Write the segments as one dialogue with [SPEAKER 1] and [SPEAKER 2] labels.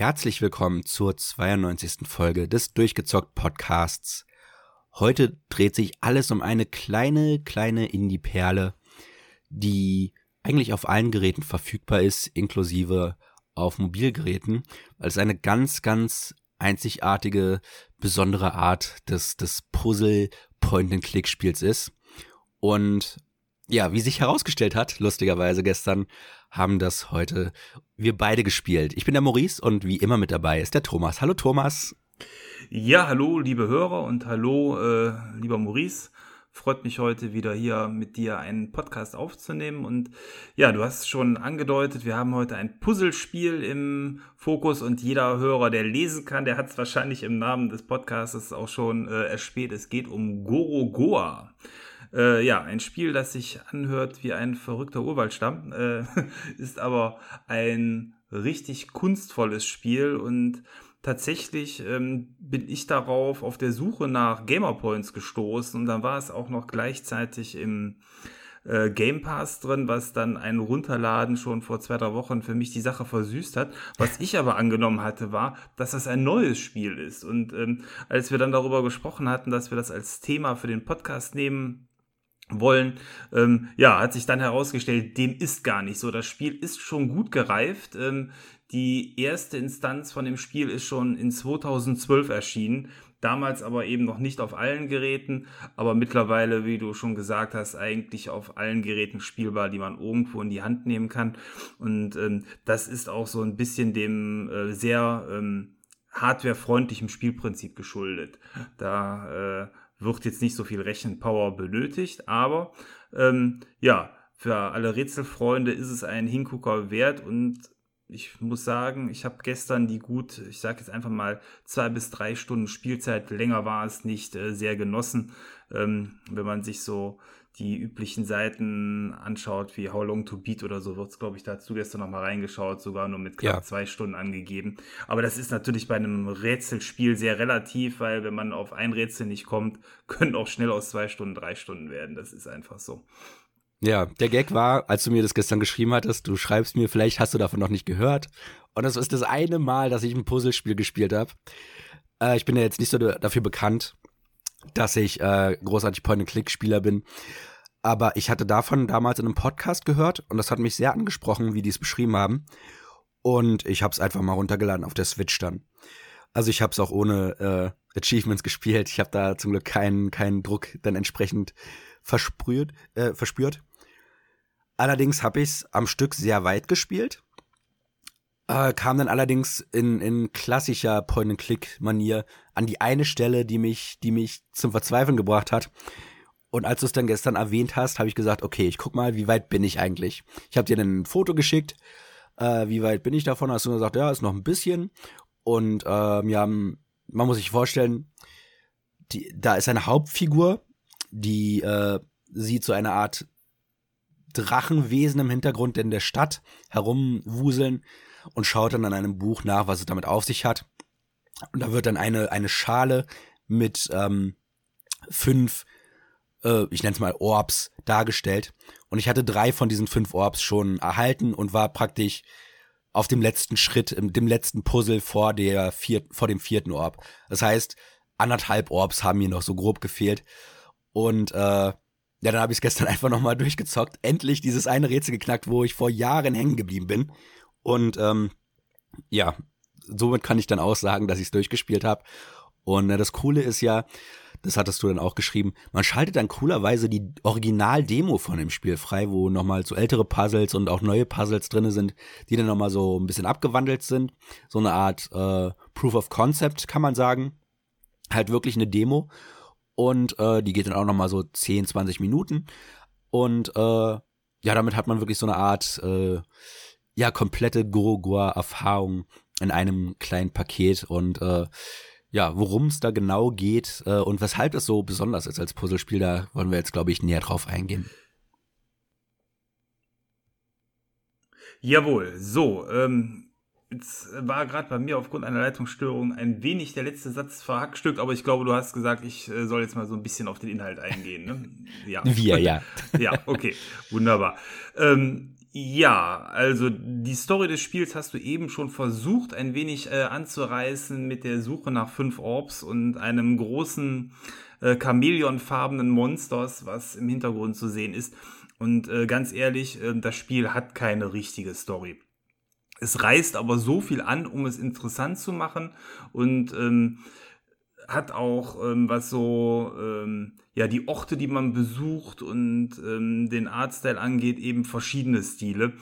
[SPEAKER 1] herzlich willkommen zur 92. Folge des Durchgezockt Podcasts. Heute dreht sich alles um eine kleine, kleine Indie-Perle, die eigentlich auf allen Geräten verfügbar ist, inklusive auf Mobilgeräten, weil es eine ganz, ganz einzigartige, besondere Art des, des Puzzle-Point-and-Click-Spiels ist. Und ja, wie sich herausgestellt hat, lustigerweise gestern, haben das heute wir beide gespielt. Ich bin der Maurice und wie immer mit dabei ist der Thomas. Hallo Thomas.
[SPEAKER 2] Ja, hallo liebe Hörer und hallo äh, lieber Maurice. Freut mich heute wieder hier mit dir einen Podcast aufzunehmen. Und ja, du hast schon angedeutet, wir haben heute ein Puzzlespiel im Fokus und jeder Hörer, der lesen kann, der hat es wahrscheinlich im Namen des Podcasts auch schon äh, erspäht. Es geht um Gorogoa. Äh, ja, ein Spiel, das sich anhört wie ein verrückter Urwaldstamm, äh, ist aber ein richtig kunstvolles Spiel und tatsächlich ähm, bin ich darauf auf der Suche nach Gamer Points gestoßen und dann war es auch noch gleichzeitig im äh, Game Pass drin, was dann ein Runterladen schon vor zwei, drei Wochen für mich die Sache versüßt hat. Was ich aber angenommen hatte, war, dass das ein neues Spiel ist. Und ähm, als wir dann darüber gesprochen hatten, dass wir das als Thema für den Podcast nehmen, wollen, ähm, ja, hat sich dann herausgestellt, dem ist gar nicht so. Das Spiel ist schon gut gereift. Ähm, die erste Instanz von dem Spiel ist schon in 2012 erschienen. Damals aber eben noch nicht auf allen Geräten, aber mittlerweile, wie du schon gesagt hast, eigentlich auf allen Geräten spielbar, die man irgendwo in die Hand nehmen kann. Und ähm, das ist auch so ein bisschen dem äh, sehr ähm, hardwarefreundlichen Spielprinzip geschuldet. Da äh, wird jetzt nicht so viel Rechenpower benötigt, aber ähm, ja, für alle Rätselfreunde ist es ein Hingucker wert und ich muss sagen, ich habe gestern die gut, ich sage jetzt einfach mal zwei bis drei Stunden Spielzeit, länger war es nicht, äh, sehr genossen. Ähm, wenn man sich so die üblichen Seiten anschaut, wie How Long to Beat oder so, wird es, glaube ich, dazu gestern noch mal reingeschaut, sogar nur mit knapp ja. zwei Stunden angegeben. Aber das ist natürlich bei einem Rätselspiel sehr relativ, weil wenn man auf ein Rätsel nicht kommt, können auch schnell aus zwei Stunden drei Stunden werden. Das ist einfach so.
[SPEAKER 1] Ja, der Gag war, als du mir das gestern geschrieben hattest, du schreibst mir, vielleicht hast du davon noch nicht gehört. Und das ist das eine Mal, dass ich ein Puzzlespiel gespielt habe. Äh, ich bin ja jetzt nicht so dafür bekannt, dass ich äh, großartig Point-and-Click-Spieler bin. Aber ich hatte davon damals in einem Podcast gehört und das hat mich sehr angesprochen, wie die es beschrieben haben. Und ich habe es einfach mal runtergeladen auf der Switch dann. Also ich habe es auch ohne äh, Achievements gespielt. Ich habe da zum Glück keinen keinen Druck dann entsprechend versprüht, äh, verspürt. Allerdings habe ich es am Stück sehr weit gespielt. Äh, kam dann allerdings in, in klassischer Point-and-Click-Manier an die eine Stelle, die mich, die mich zum Verzweifeln gebracht hat. Und als du es dann gestern erwähnt hast, habe ich gesagt, okay, ich guck mal, wie weit bin ich eigentlich? Ich habe dir dann ein Foto geschickt, äh, wie weit bin ich davon? Hast du gesagt, ja, ist noch ein bisschen. Und ähm, ja, man muss sich vorstellen, die, da ist eine Hauptfigur, die äh, sieht so eine Art Drachenwesen im Hintergrund in der Stadt herumwuseln und schaut dann an einem Buch nach, was es damit auf sich hat. Und da wird dann eine, eine Schale mit ähm, fünf äh, ich nenne es mal Orbs dargestellt. Und ich hatte drei von diesen fünf Orbs schon erhalten und war praktisch auf dem letzten Schritt, dem letzten Puzzle vor der vier, vor dem vierten Orb. Das heißt, anderthalb Orbs haben mir noch so grob gefehlt. Und äh, ja, dann habe ich es gestern einfach nochmal durchgezockt. Endlich dieses eine Rätsel geknackt, wo ich vor Jahren hängen geblieben bin. Und ähm, ja, somit kann ich dann auch sagen, dass ich es durchgespielt habe. Und äh, das Coole ist ja, das hattest du dann auch geschrieben, man schaltet dann coolerweise die Original-Demo von dem Spiel frei, wo nochmal so ältere Puzzles und auch neue Puzzles drinne sind, die dann nochmal so ein bisschen abgewandelt sind. So eine Art äh, Proof of Concept, kann man sagen. Halt wirklich eine Demo. Und äh, die geht dann auch nochmal so 10, 20 Minuten. Und äh, ja, damit hat man wirklich so eine Art, äh, ja, komplette Gorogoa-Erfahrung in einem kleinen Paket. Und äh, ja, worum es da genau geht äh, und weshalb es so besonders ist als Puzzlespiel, da wollen wir jetzt, glaube ich, näher drauf eingehen.
[SPEAKER 2] Jawohl, so, ähm, jetzt war gerade bei mir aufgrund einer Leitungsstörung ein wenig der letzte Satz verhackstückt, aber ich glaube, du hast gesagt, ich äh, soll jetzt mal so ein bisschen auf den Inhalt eingehen. Ne?
[SPEAKER 1] Ja. Wir, ja.
[SPEAKER 2] ja, okay, wunderbar. Ähm, Ja, also die Story des Spiels hast du eben schon versucht, ein wenig äh, anzureißen mit der Suche nach fünf Orbs und einem großen äh, Chamäleonfarbenen Monsters, was im Hintergrund zu sehen ist. Und äh, ganz ehrlich, äh, das Spiel hat keine richtige Story. Es reißt aber so viel an, um es interessant zu machen und ähm, hat auch ähm, was so ähm, ja die Orte, die man besucht und ähm, den Artstyle angeht, eben verschiedene Stile.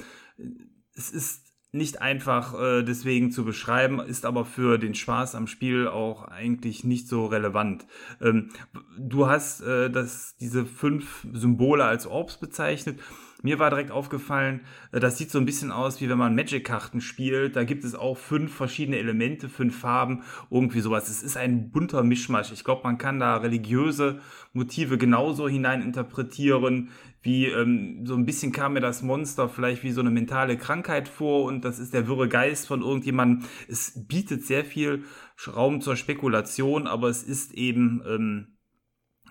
[SPEAKER 2] Es ist nicht einfach äh, deswegen zu beschreiben, ist aber für den Spaß am Spiel auch eigentlich nicht so relevant. Ähm, du hast äh, das, diese fünf Symbole als Orbs bezeichnet. Mir war direkt aufgefallen, äh, das sieht so ein bisschen aus, wie wenn man Magic-Karten spielt. Da gibt es auch fünf verschiedene Elemente, fünf Farben, irgendwie sowas. Es ist ein bunter Mischmasch. Ich glaube, man kann da religiöse Motive genauso hineininterpretieren, wie ähm, so ein bisschen kam mir das Monster vielleicht wie so eine mentale Krankheit vor und das ist der wirre Geist von irgendjemandem. Es bietet sehr viel Raum zur Spekulation, aber es ist eben ähm,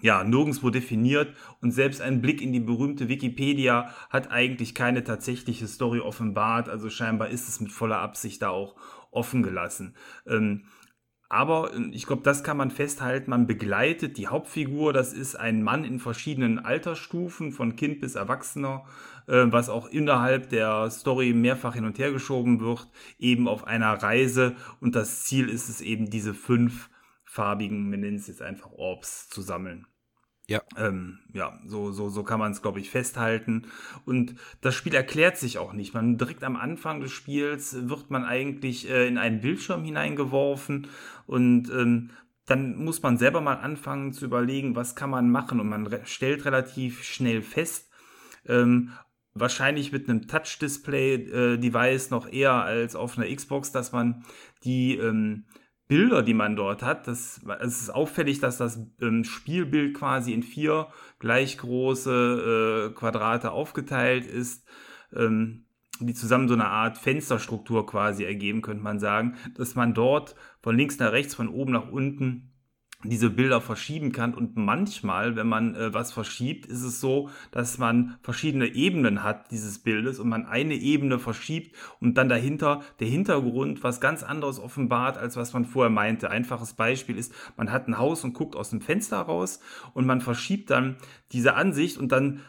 [SPEAKER 2] ja, nirgendwo definiert und selbst ein Blick in die berühmte Wikipedia hat eigentlich keine tatsächliche Story offenbart, also scheinbar ist es mit voller Absicht da auch offen gelassen. Ähm, aber äh, ich glaube, das kann man festhalten. Man begleitet die Hauptfigur. Das ist ein Mann in verschiedenen Altersstufen, von Kind bis Erwachsener, äh, was auch innerhalb der Story mehrfach hin und her geschoben wird, eben auf einer Reise. Und das Ziel ist es eben, diese fünf farbigen, wir nennen es jetzt einfach Orbs, zu sammeln. Ja. Ähm, ja, so, so, so kann man es, glaube ich, festhalten. Und das Spiel erklärt sich auch nicht. Man direkt am Anfang des Spiels wird man eigentlich äh, in einen Bildschirm hineingeworfen und ähm, dann muss man selber mal anfangen zu überlegen, was kann man machen. Und man re stellt relativ schnell fest, ähm, wahrscheinlich mit einem Touch-Display-Device äh, noch eher als auf einer Xbox, dass man die ähm, Bilder, die man dort hat, das, es ist auffällig, dass das ähm, Spielbild quasi in vier gleich große äh, Quadrate aufgeteilt ist, ähm, die zusammen so eine Art Fensterstruktur quasi ergeben, könnte man sagen, dass man dort von links nach rechts, von oben nach unten diese Bilder verschieben kann. Und manchmal, wenn man äh, was verschiebt, ist es so, dass man verschiedene Ebenen hat dieses Bildes und man eine Ebene verschiebt und dann dahinter der Hintergrund was ganz anderes offenbart, als was man vorher meinte. Einfaches Beispiel ist, man hat ein Haus und guckt aus dem Fenster raus und man verschiebt dann diese Ansicht und dann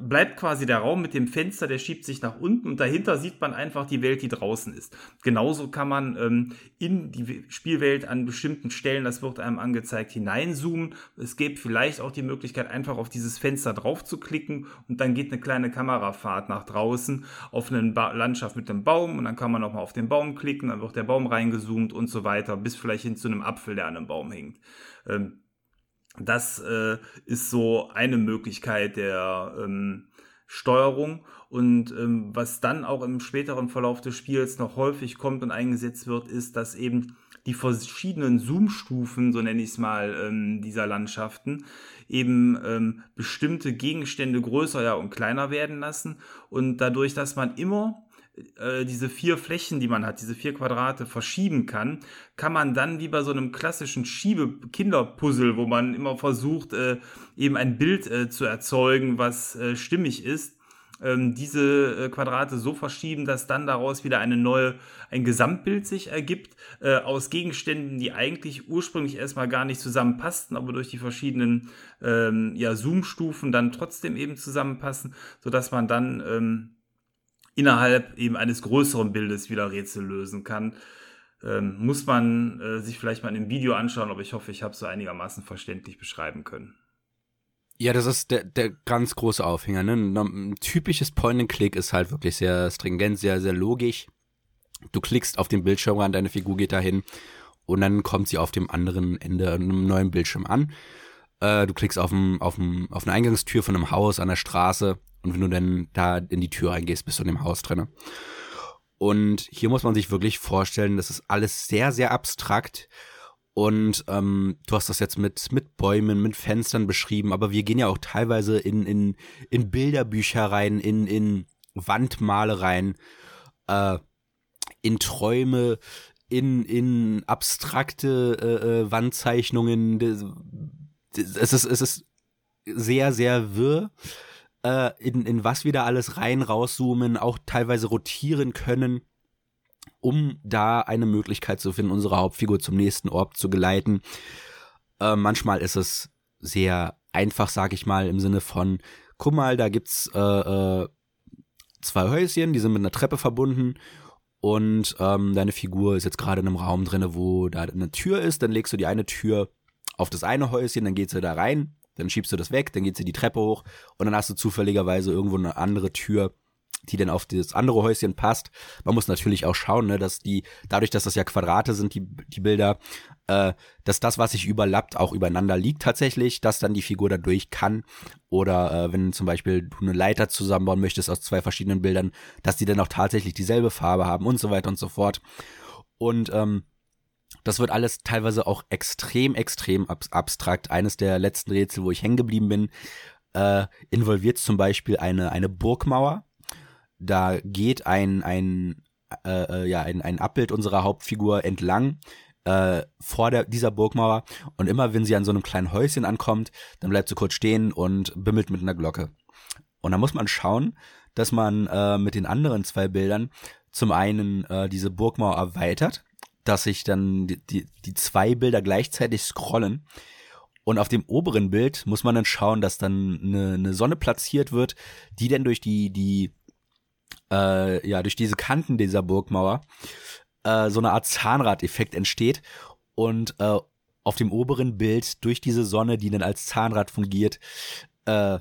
[SPEAKER 2] bleibt quasi der Raum mit dem Fenster, der schiebt sich nach unten und dahinter sieht man einfach die Welt, die draußen ist. Genauso kann man ähm, in die Spielwelt an bestimmten Stellen, das wird einem angezeigt, hineinzoomen. Es gibt vielleicht auch die Möglichkeit, einfach auf dieses Fenster drauf zu klicken und dann geht eine kleine Kamerafahrt nach draußen auf eine ba Landschaft mit einem Baum und dann kann man nochmal auf den Baum klicken, dann wird der Baum reingezoomt und so weiter, bis vielleicht hin zu einem Apfel, der an einem Baum hängt. Ähm, das äh, ist so eine Möglichkeit der ähm, Steuerung. Und ähm, was dann auch im späteren Verlauf des Spiels noch häufig kommt und eingesetzt wird, ist, dass eben die verschiedenen Zoom-Stufen, so nenne ich es mal, ähm, dieser Landschaften, eben ähm, bestimmte Gegenstände größer ja, und kleiner werden lassen. Und dadurch, dass man immer äh, diese vier Flächen, die man hat, diese vier Quadrate verschieben kann, kann man dann wie bei so einem klassischen Schiebe-Kinderpuzzle, wo man immer versucht, äh, eben ein Bild äh, zu erzeugen, was äh, stimmig ist, ähm, diese äh, Quadrate so verschieben, dass dann daraus wieder eine neue, ein Gesamtbild sich ergibt, äh, aus Gegenständen, die eigentlich ursprünglich erstmal gar nicht zusammenpassten, aber durch die verschiedenen ähm, ja, Zoom-Stufen dann trotzdem eben zusammenpassen, sodass man dann ähm, innerhalb eben eines größeren Bildes wieder Rätsel lösen kann. Ähm, muss man äh, sich vielleicht mal in dem Video anschauen, aber ich hoffe, ich habe es so einigermaßen verständlich beschreiben können.
[SPEAKER 1] Ja, das ist der, der ganz große Aufhänger. Ne? Ein typisches Point-and-Click ist halt wirklich sehr stringent, sehr, sehr logisch. Du klickst auf den Bildschirm ran, deine Figur geht dahin und dann kommt sie auf dem anderen Ende einem neuen Bildschirm an. Äh, du klickst auf, ein, auf, ein, auf eine Eingangstür von einem Haus an der Straße und wenn du dann da in die Tür reingehst, bist du in dem Haus drinne. Und hier muss man sich wirklich vorstellen, das ist alles sehr, sehr abstrakt. Und ähm, du hast das jetzt mit, mit Bäumen, mit Fenstern beschrieben, aber wir gehen ja auch teilweise in, in, in Bilderbücher rein, in, in Wandmalereien, äh, in Träume, in, in abstrakte äh, äh Wandzeichnungen. Es ist, es ist sehr, sehr wirr. Äh, in, in was wir da alles rein, rauszoomen, auch teilweise rotieren können, um da eine Möglichkeit zu finden, unsere Hauptfigur zum nächsten Ort zu geleiten. Äh, manchmal ist es sehr einfach, sag ich mal, im Sinne von, guck mal, da gibt's äh, äh, zwei Häuschen, die sind mit einer Treppe verbunden und ähm, deine Figur ist jetzt gerade in einem Raum drin, wo da eine Tür ist, dann legst du die eine Tür auf das eine Häuschen, dann geht sie da rein, dann schiebst du das weg, dann geht sie die Treppe hoch und dann hast du zufälligerweise irgendwo eine andere Tür, die dann auf das andere Häuschen passt. Man muss natürlich auch schauen, ne, dass die, dadurch, dass das ja Quadrate sind, die, die Bilder, äh, dass das, was sich überlappt, auch übereinander liegt tatsächlich, dass dann die Figur dadurch kann. Oder äh, wenn zum Beispiel du eine Leiter zusammenbauen möchtest aus zwei verschiedenen Bildern, dass die dann auch tatsächlich dieselbe Farbe haben und so weiter und so fort. Und ähm, das wird alles teilweise auch extrem, extrem ab abstrakt. Eines der letzten Rätsel, wo ich hängen geblieben bin, äh, involviert zum Beispiel eine, eine Burgmauer. Da geht ein, ein, äh, äh, ja, ein, ein Abbild unserer Hauptfigur entlang äh, vor der, dieser Burgmauer und immer wenn sie an so einem kleinen Häuschen ankommt, dann bleibt sie kurz stehen und bimmelt mit einer Glocke. Und da muss man schauen, dass man äh, mit den anderen zwei Bildern zum einen äh, diese Burgmauer erweitert, dass sich dann die, die, die zwei Bilder gleichzeitig scrollen. Und auf dem oberen Bild muss man dann schauen, dass dann eine, eine Sonne platziert wird, die dann durch die, die äh, ja, durch diese Kanten dieser Burgmauer äh, so eine Art Zahnrad-Effekt entsteht und äh, auf dem oberen Bild durch diese Sonne, die dann als Zahnrad fungiert, äh,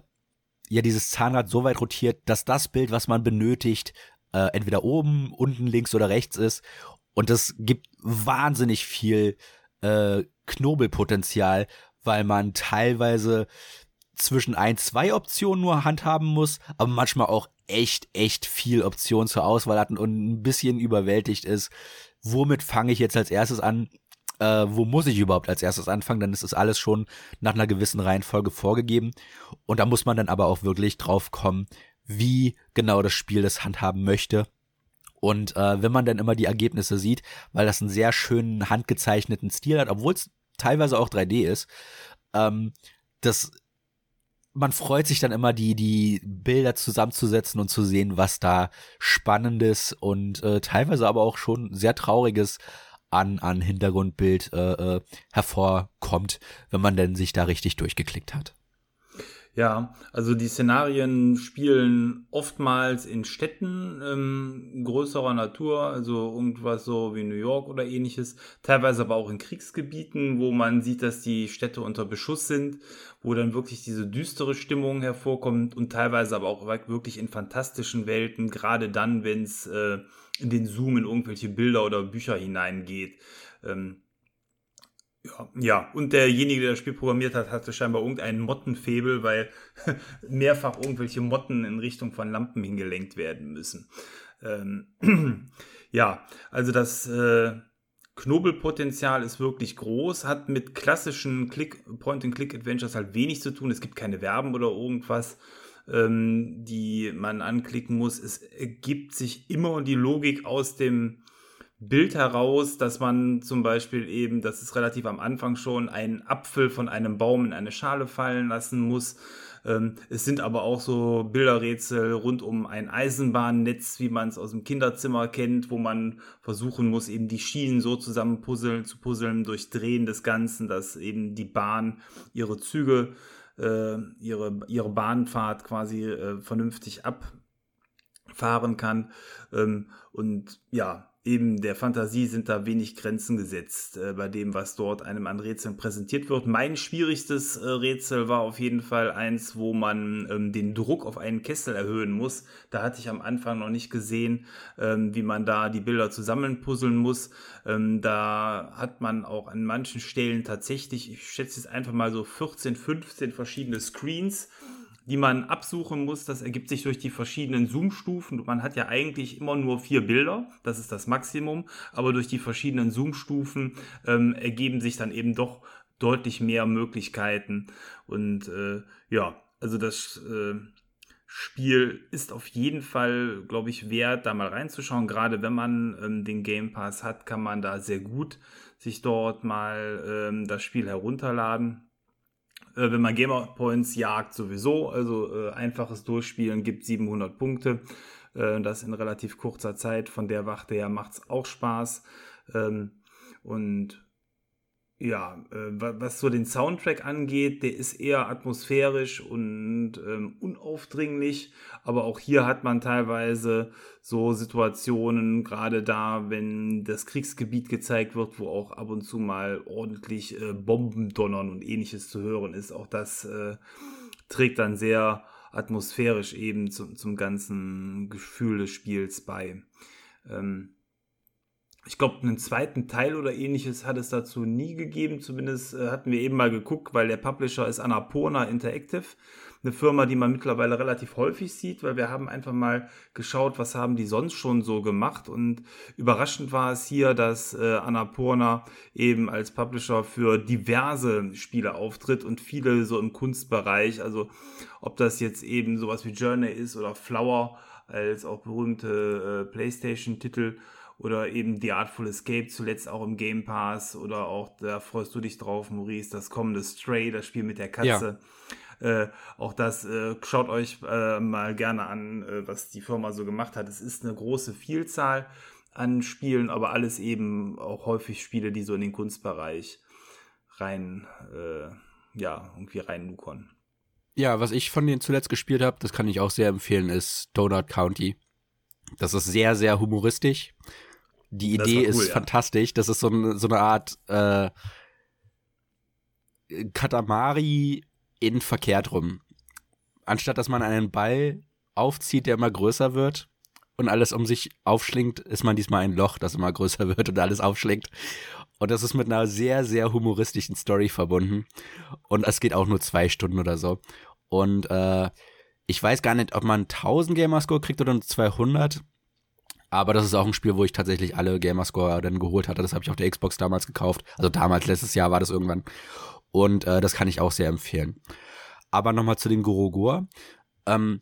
[SPEAKER 1] ja, dieses Zahnrad so weit rotiert, dass das Bild, was man benötigt, äh, entweder oben, unten, links oder rechts ist. Und das gibt wahnsinnig viel äh, Knobelpotenzial, weil man teilweise zwischen ein, zwei Optionen nur handhaben muss, aber manchmal auch echt, echt viel Optionen zur Auswahl hat und ein bisschen überwältigt ist. Womit fange ich jetzt als erstes an? Äh, wo muss ich überhaupt als erstes anfangen? Dann ist das alles schon nach einer gewissen Reihenfolge vorgegeben. Und da muss man dann aber auch wirklich drauf kommen, wie genau das Spiel das handhaben möchte. Und äh, wenn man dann immer die Ergebnisse sieht, weil das einen sehr schönen handgezeichneten Stil hat, obwohl es teilweise auch 3D ist, ähm, das man freut sich dann immer, die, die Bilder zusammenzusetzen und zu sehen, was da Spannendes und äh, teilweise aber auch schon sehr Trauriges an, an Hintergrundbild äh, äh, hervorkommt, wenn man denn sich da richtig durchgeklickt hat.
[SPEAKER 2] Ja, also die Szenarien spielen oftmals in Städten ähm, größerer Natur, also irgendwas so wie New York oder ähnliches, teilweise aber auch in Kriegsgebieten, wo man sieht, dass die Städte unter Beschuss sind, wo dann wirklich diese düstere Stimmung hervorkommt und teilweise aber auch wirklich in fantastischen Welten, gerade dann, wenn es äh, in den Zoom in irgendwelche Bilder oder Bücher hineingeht. Ähm, ja, ja, und derjenige, der das Spiel programmiert hat, hatte scheinbar irgendeinen Mottenfebel, weil mehrfach irgendwelche Motten in Richtung von Lampen hingelenkt werden müssen. Ähm, ja, also das äh, Knobelpotenzial ist wirklich groß, hat mit klassischen Point-and-Click-Adventures halt wenig zu tun. Es gibt keine Verben oder irgendwas, ähm, die man anklicken muss. Es ergibt sich immer die Logik aus dem Bild heraus, dass man zum Beispiel eben, das ist relativ am Anfang schon, einen Apfel von einem Baum in eine Schale fallen lassen muss. Ähm, es sind aber auch so Bilderrätsel rund um ein Eisenbahnnetz, wie man es aus dem Kinderzimmer kennt, wo man versuchen muss, eben die Schienen so zusammen puzzeln, zu puzzeln durch Drehen des Ganzen, dass eben die Bahn ihre Züge, äh, ihre, ihre Bahnfahrt quasi äh, vernünftig abfahren kann. Ähm, und ja, eben der Fantasie sind da wenig Grenzen gesetzt äh, bei dem, was dort einem an Rätseln präsentiert wird. Mein schwierigstes äh, Rätsel war auf jeden Fall eins, wo man ähm, den Druck auf einen Kessel erhöhen muss. Da hatte ich am Anfang noch nicht gesehen, ähm, wie man da die Bilder zusammenpuzzeln muss. Ähm, da hat man auch an manchen Stellen tatsächlich, ich schätze es einfach mal so 14, 15 verschiedene Screens die man absuchen muss. Das ergibt sich durch die verschiedenen Zoom-Stufen. Man hat ja eigentlich immer nur vier Bilder, das ist das Maximum, aber durch die verschiedenen Zoom-Stufen ähm, ergeben sich dann eben doch deutlich mehr Möglichkeiten. Und äh, ja, also das äh, Spiel ist auf jeden Fall, glaube ich, wert, da mal reinzuschauen. Gerade wenn man ähm, den Game Pass hat, kann man da sehr gut sich dort mal ähm, das Spiel herunterladen. Äh, wenn man Gamer Points jagt, sowieso. Also äh, einfaches Durchspielen gibt 700 Punkte. Äh, das in relativ kurzer Zeit. Von der Wachte her macht es auch Spaß. Ähm, und ja, äh, was so den Soundtrack angeht, der ist eher atmosphärisch und ähm, unaufdringlich, aber auch hier hat man teilweise so Situationen, gerade da, wenn das Kriegsgebiet gezeigt wird, wo auch ab und zu mal ordentlich äh, Bomben donnern und ähnliches zu hören ist. Auch das äh, trägt dann sehr atmosphärisch eben zum, zum ganzen Gefühl des Spiels bei. Ähm, ich glaube, einen zweiten Teil oder ähnliches hat es dazu nie gegeben. Zumindest äh, hatten wir eben mal geguckt, weil der Publisher ist Annapurna Interactive. Eine Firma, die man mittlerweile relativ häufig sieht, weil wir haben einfach mal geschaut, was haben die sonst schon so gemacht. Und überraschend war es hier, dass äh, Annapurna eben als Publisher für diverse Spiele auftritt und viele so im Kunstbereich. Also ob das jetzt eben sowas wie Journey ist oder Flower als auch berühmte äh, PlayStation-Titel oder eben The Artful Escape, zuletzt auch im Game Pass oder auch, da freust du dich drauf, Maurice, das kommende Stray, das Spiel mit der Katze. Ja. Äh, auch das äh, schaut euch äh, mal gerne an, äh, was die Firma so gemacht hat. Es ist eine große Vielzahl an Spielen, aber alles eben auch häufig Spiele, die so in den Kunstbereich rein, äh, ja, irgendwie reinlukern.
[SPEAKER 1] Ja, was ich von denen zuletzt gespielt habe, das kann ich auch sehr empfehlen, ist Donut County. Das ist sehr, sehr humoristisch. Die Idee cool, ist ja. fantastisch. Das ist so, ein, so eine Art äh, Katamari in verkehrt rum. Anstatt dass man einen Ball aufzieht, der immer größer wird und alles um sich aufschlingt, ist man diesmal ein Loch, das immer größer wird und alles aufschlingt. Und das ist mit einer sehr, sehr humoristischen Story verbunden. Und es geht auch nur zwei Stunden oder so. Und äh, ich weiß gar nicht, ob man 1000 Gamerscore kriegt oder 200. Aber das ist auch ein Spiel, wo ich tatsächlich alle Gamerscore dann geholt hatte. Das habe ich auf der Xbox damals gekauft. Also damals, letztes Jahr war das irgendwann. Und äh, das kann ich auch sehr empfehlen. Aber nochmal zu den Gorogor. Ähm,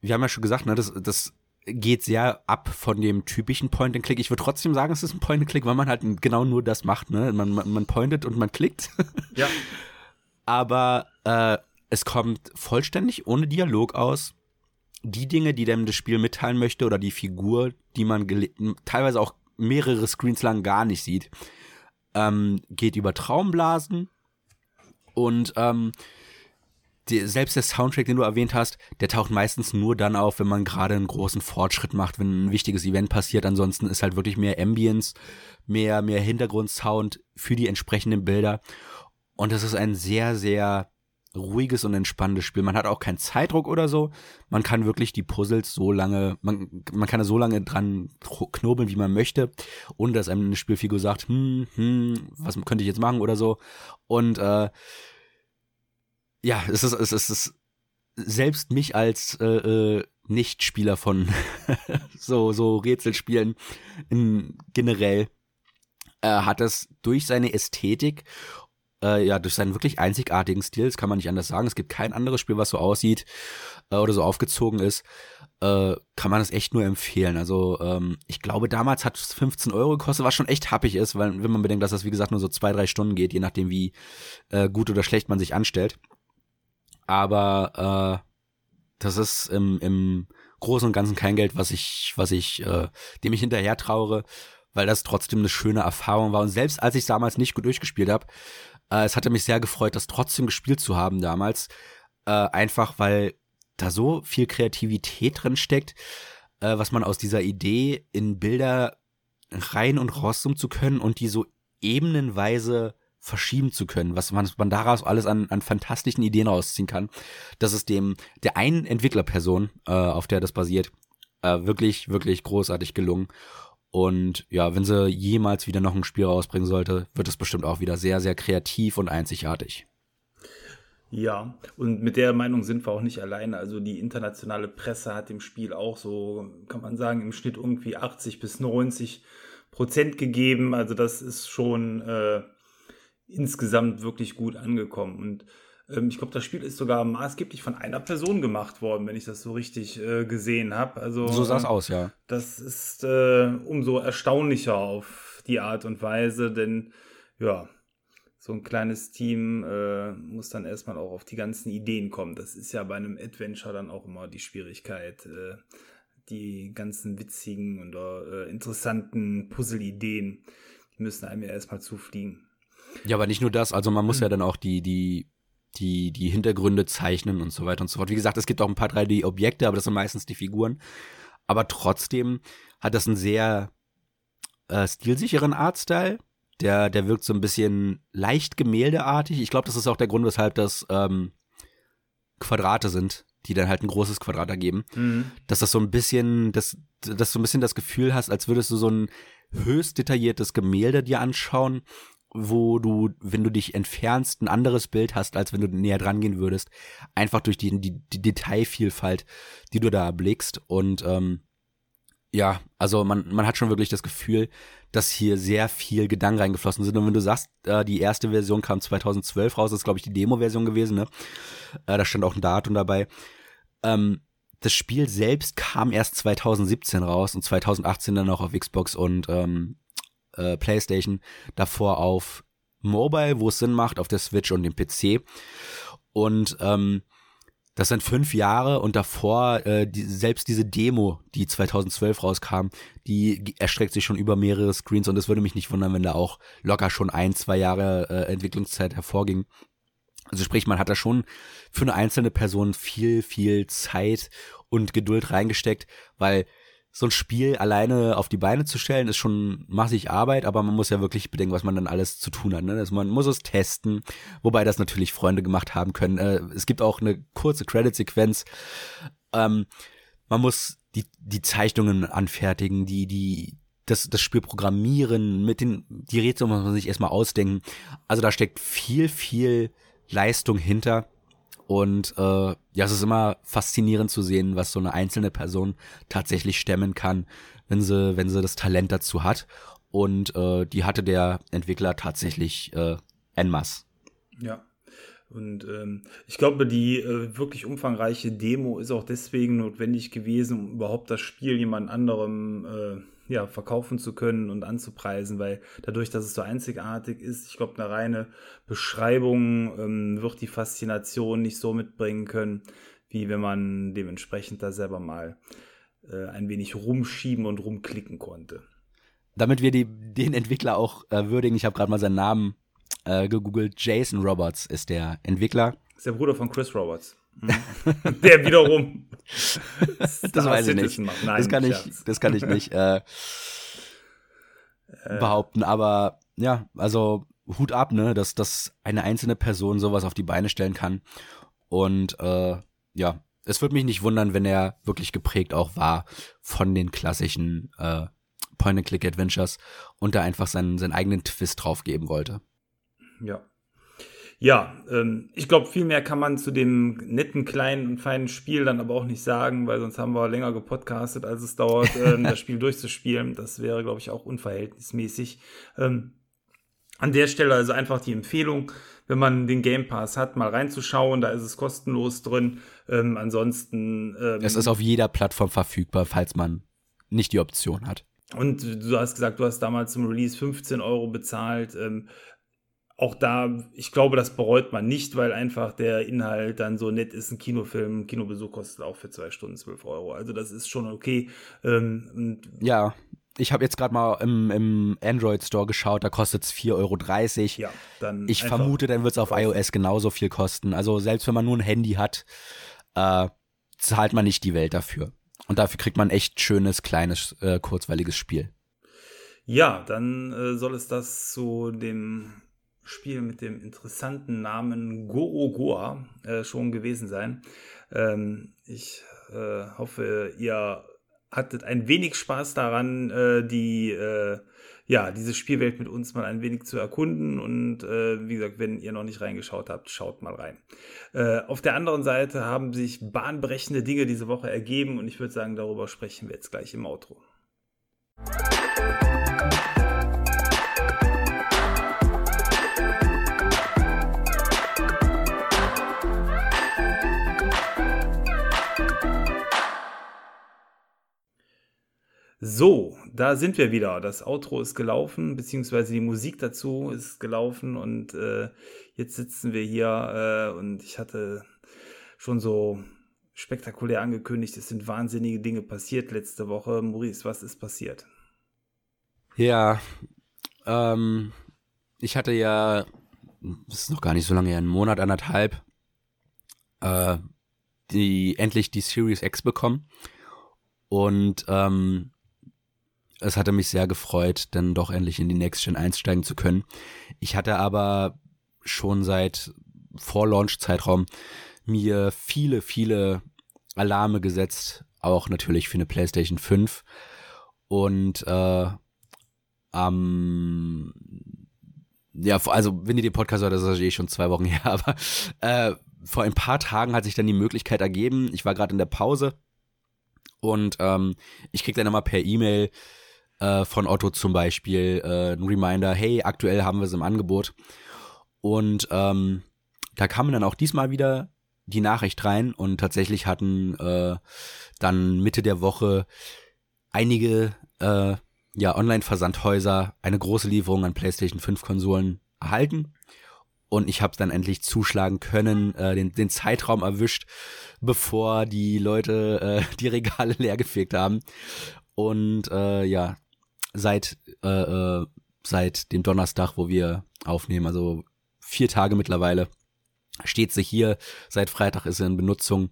[SPEAKER 1] wir haben ja schon gesagt, ne, das, das geht sehr ab von dem typischen Point-and-Click. Ich würde trotzdem sagen, es ist ein Point-and-Click, weil man halt genau nur das macht. Ne? Man, man, man pointet und man klickt.
[SPEAKER 2] Ja.
[SPEAKER 1] Aber äh, es kommt vollständig ohne Dialog aus. Die Dinge, die dem das Spiel mitteilen möchte oder die Figur, die man teilweise auch mehrere Screens lang gar nicht sieht, ähm, geht über Traumblasen und ähm, die, selbst der Soundtrack, den du erwähnt hast, der taucht meistens nur dann auf, wenn man gerade einen großen Fortschritt macht, wenn ein wichtiges Event passiert. Ansonsten ist halt wirklich mehr Ambience, mehr, mehr Hintergrundsound für die entsprechenden Bilder. Und das ist ein sehr, sehr ruhiges und entspanntes Spiel. Man hat auch keinen Zeitdruck oder so. Man kann wirklich die Puzzles so lange, man, man kann da so lange dran knobeln, wie man möchte, ohne dass einem eine Spielfigur sagt, hm, hm, was könnte ich jetzt machen oder so. Und äh, ja, es ist, es ist, es ist selbst mich als äh, äh, Nicht-Spieler von so, so Rätselspielen in, generell äh, hat es durch seine Ästhetik äh, ja, durch seinen wirklich einzigartigen Stil, das kann man nicht anders sagen. Es gibt kein anderes Spiel, was so aussieht äh, oder so aufgezogen ist. Äh, kann man das echt nur empfehlen. Also ähm, ich glaube, damals hat es 15 Euro gekostet, was schon echt happig ist, weil wenn man bedenkt, dass das wie gesagt nur so zwei, drei Stunden geht, je nachdem wie äh, gut oder schlecht man sich anstellt. Aber äh, das ist im, im Großen und Ganzen kein Geld, was ich, was ich, äh, dem ich hinterher traure, weil das trotzdem eine schöne Erfahrung war. Und selbst als ich damals nicht gut durchgespielt habe, äh, es hatte mich sehr gefreut, das trotzdem gespielt zu haben damals. Äh, einfach weil da so viel Kreativität drin steckt, äh, was man aus dieser Idee in Bilder rein und rauszoomen zu können und die so ebenenweise verschieben zu können, was man, was man daraus alles an, an fantastischen Ideen rausziehen kann. Das ist dem der einen Entwicklerperson, äh, auf der das basiert, äh, wirklich, wirklich großartig gelungen. Und ja, wenn sie jemals wieder noch ein Spiel rausbringen sollte, wird es bestimmt auch wieder sehr, sehr kreativ und einzigartig.
[SPEAKER 2] Ja, und mit der Meinung sind wir auch nicht alleine. Also die internationale Presse hat dem Spiel auch so, kann man sagen, im Schnitt irgendwie 80 bis 90 Prozent gegeben. Also das ist schon äh, insgesamt wirklich gut angekommen. Und ich glaube, das Spiel ist sogar maßgeblich von einer Person gemacht worden, wenn ich das so richtig äh, gesehen habe. Also,
[SPEAKER 1] so sah es aus, ja.
[SPEAKER 2] Das ist äh, umso erstaunlicher auf die Art und Weise, denn ja, so ein kleines Team äh, muss dann erstmal auch auf die ganzen Ideen kommen. Das ist ja bei einem Adventure dann auch immer die Schwierigkeit, äh, die ganzen witzigen und äh, interessanten Puzzle-Ideen, die müssen einem ja erstmal zufliegen.
[SPEAKER 1] Ja, aber nicht nur das, also man muss ja dann auch die, die, die, die Hintergründe zeichnen und so weiter und so fort. Wie gesagt, es gibt auch ein paar 3D-Objekte, aber das sind meistens die Figuren. Aber trotzdem hat das einen sehr äh, stilsicheren Artstyle. Der, der wirkt so ein bisschen leicht gemäldeartig. Ich glaube, das ist auch der Grund, weshalb das ähm, Quadrate sind, die dann halt ein großes Quadrat ergeben. Mhm. Dass das so ein bisschen, dass, dass du ein bisschen das Gefühl hast, als würdest du so ein höchst detailliertes Gemälde dir anschauen, wo du, wenn du dich entfernst, ein anderes Bild hast, als wenn du näher dran gehen würdest. Einfach durch die, die, die Detailvielfalt, die du da erblickst. Und ähm, ja, also man, man hat schon wirklich das Gefühl, dass hier sehr viel Gedanken reingeflossen sind. Und wenn du sagst, äh, die erste Version kam 2012 raus, das ist, glaube ich, die Demo-Version gewesen, ne? Äh, da stand auch ein Datum dabei. Ähm, das Spiel selbst kam erst 2017 raus und 2018 dann auch auf Xbox und ähm, äh, PlayStation, davor auf Mobile, wo es Sinn macht, auf der Switch und dem PC. Und ähm, das sind fünf Jahre und davor, äh, die, selbst diese Demo, die 2012 rauskam, die erstreckt sich schon über mehrere Screens und es würde mich nicht wundern, wenn da auch locker schon ein, zwei Jahre äh, Entwicklungszeit hervorging. Also sprich, man hat da schon für eine einzelne Person viel, viel Zeit und Geduld reingesteckt, weil so ein Spiel alleine auf die Beine zu stellen, ist schon massig Arbeit, aber man muss ja wirklich bedenken, was man dann alles zu tun hat. Ne? Also man muss es testen, wobei das natürlich Freunde gemacht haben können. Äh, es gibt auch eine kurze Credit-Sequenz. Ähm, man muss die, die Zeichnungen anfertigen, die, die, das, das Spiel programmieren, mit den, die Rätsel muss man sich erstmal ausdenken. Also da steckt viel, viel Leistung hinter. Und äh, ja, es ist immer faszinierend zu sehen, was so eine einzelne Person tatsächlich stemmen kann, wenn sie, wenn sie das Talent dazu hat. Und äh, die hatte der Entwickler tatsächlich äh, en masse.
[SPEAKER 2] Ja. Und ähm, ich glaube, die äh, wirklich umfangreiche Demo ist auch deswegen notwendig gewesen, um überhaupt das Spiel jemand anderem äh, ja, verkaufen zu können und anzupreisen, weil dadurch, dass es so einzigartig ist, ich glaube, eine reine Beschreibung ähm, wird die Faszination nicht so mitbringen können, wie wenn man dementsprechend da selber mal äh, ein wenig rumschieben und rumklicken konnte.
[SPEAKER 1] Damit wir die, den Entwickler auch äh, würdigen, ich habe gerade mal seinen Namen äh, gegoogelt, Jason Roberts ist der Entwickler.
[SPEAKER 2] Ist der Bruder von Chris Roberts. Der wiederum.
[SPEAKER 1] das weiß ich nicht. Nein, das, kann ich, das kann ich nicht äh, äh, behaupten. Aber ja, also Hut ab, ne, dass, dass eine einzelne Person sowas auf die Beine stellen kann. Und äh, ja, es würde mich nicht wundern, wenn er wirklich geprägt auch war von den klassischen äh, Point-and-Click-Adventures und da einfach seinen, seinen eigenen Twist drauf geben wollte.
[SPEAKER 2] Ja, ja, ähm, ich glaube, viel mehr kann man zu dem netten, kleinen und feinen Spiel dann aber auch nicht sagen, weil sonst haben wir länger gepodcastet, als es dauert, ähm, das Spiel durchzuspielen. Das wäre, glaube ich, auch unverhältnismäßig. Ähm, an der Stelle also einfach die Empfehlung, wenn man den Game Pass hat, mal reinzuschauen. Da ist es kostenlos drin. Ähm, ansonsten.
[SPEAKER 1] Ähm, es ist auf jeder Plattform verfügbar, falls man nicht die Option hat.
[SPEAKER 2] Und du hast gesagt, du hast damals zum Release 15 Euro bezahlt. Auch da, ich glaube, das bereut man nicht, weil einfach der Inhalt dann so nett ist. Ein Kinofilm, ein Kinobesuch kostet auch für zwei Stunden 12 Euro. Also das ist schon okay. Ähm,
[SPEAKER 1] ja, ich habe jetzt gerade mal im, im Android Store geschaut, da kostet es 4,30 Euro. Ja, dann ich vermute, dann wird es auf iOS genauso viel kosten. Also selbst wenn man nur ein Handy hat, äh, zahlt man nicht die Welt dafür. Und dafür kriegt man echt schönes, kleines, äh, kurzweiliges Spiel.
[SPEAKER 2] Ja, dann äh, soll es das zu dem Spiel mit dem interessanten Namen Go Goa äh, schon gewesen sein. Ähm, ich äh, hoffe, ihr hattet ein wenig Spaß daran, äh, die äh, ja diese Spielwelt mit uns mal ein wenig zu erkunden. Und äh, wie gesagt, wenn ihr noch nicht reingeschaut habt, schaut mal rein. Äh, auf der anderen Seite haben sich bahnbrechende Dinge diese Woche ergeben und ich würde sagen, darüber sprechen wir jetzt gleich im Outro. So, da sind wir wieder. Das Outro ist gelaufen, beziehungsweise die Musik dazu ist gelaufen und äh, jetzt sitzen wir hier äh, und ich hatte schon so spektakulär angekündigt, es sind wahnsinnige Dinge passiert letzte Woche. Maurice, was ist passiert?
[SPEAKER 1] Ja, ähm, ich hatte ja, das ist noch gar nicht so lange, einen Monat, anderthalb, äh, die endlich die Series X bekommen. Und ähm, es hatte mich sehr gefreut, dann doch endlich in die Next Gen einsteigen zu können. Ich hatte aber schon seit Vor-Launch-Zeitraum mir viele, viele Alarme gesetzt, auch natürlich für eine PlayStation 5. Und äh, am ja, also wenn ihr den Podcast hört, das ist eh schon zwei Wochen her, aber äh, vor ein paar Tagen hat sich dann die Möglichkeit ergeben, ich war gerade in der Pause und ähm, ich krieg dann immer per E-Mail äh, von Otto zum Beispiel äh, ein Reminder, hey, aktuell haben wir es im Angebot. Und ähm, da kam dann auch diesmal wieder die Nachricht rein und tatsächlich hatten äh, dann Mitte der Woche einige äh, ja, Online-Versandhäuser eine große Lieferung an PlayStation 5 Konsolen erhalten. Und ich habe dann endlich zuschlagen können, äh, den, den Zeitraum erwischt, bevor die Leute äh, die Regale leergefegt haben. Und äh, ja, seit, äh, äh, seit dem Donnerstag, wo wir aufnehmen, also vier Tage mittlerweile, steht sie hier. Seit Freitag ist sie in Benutzung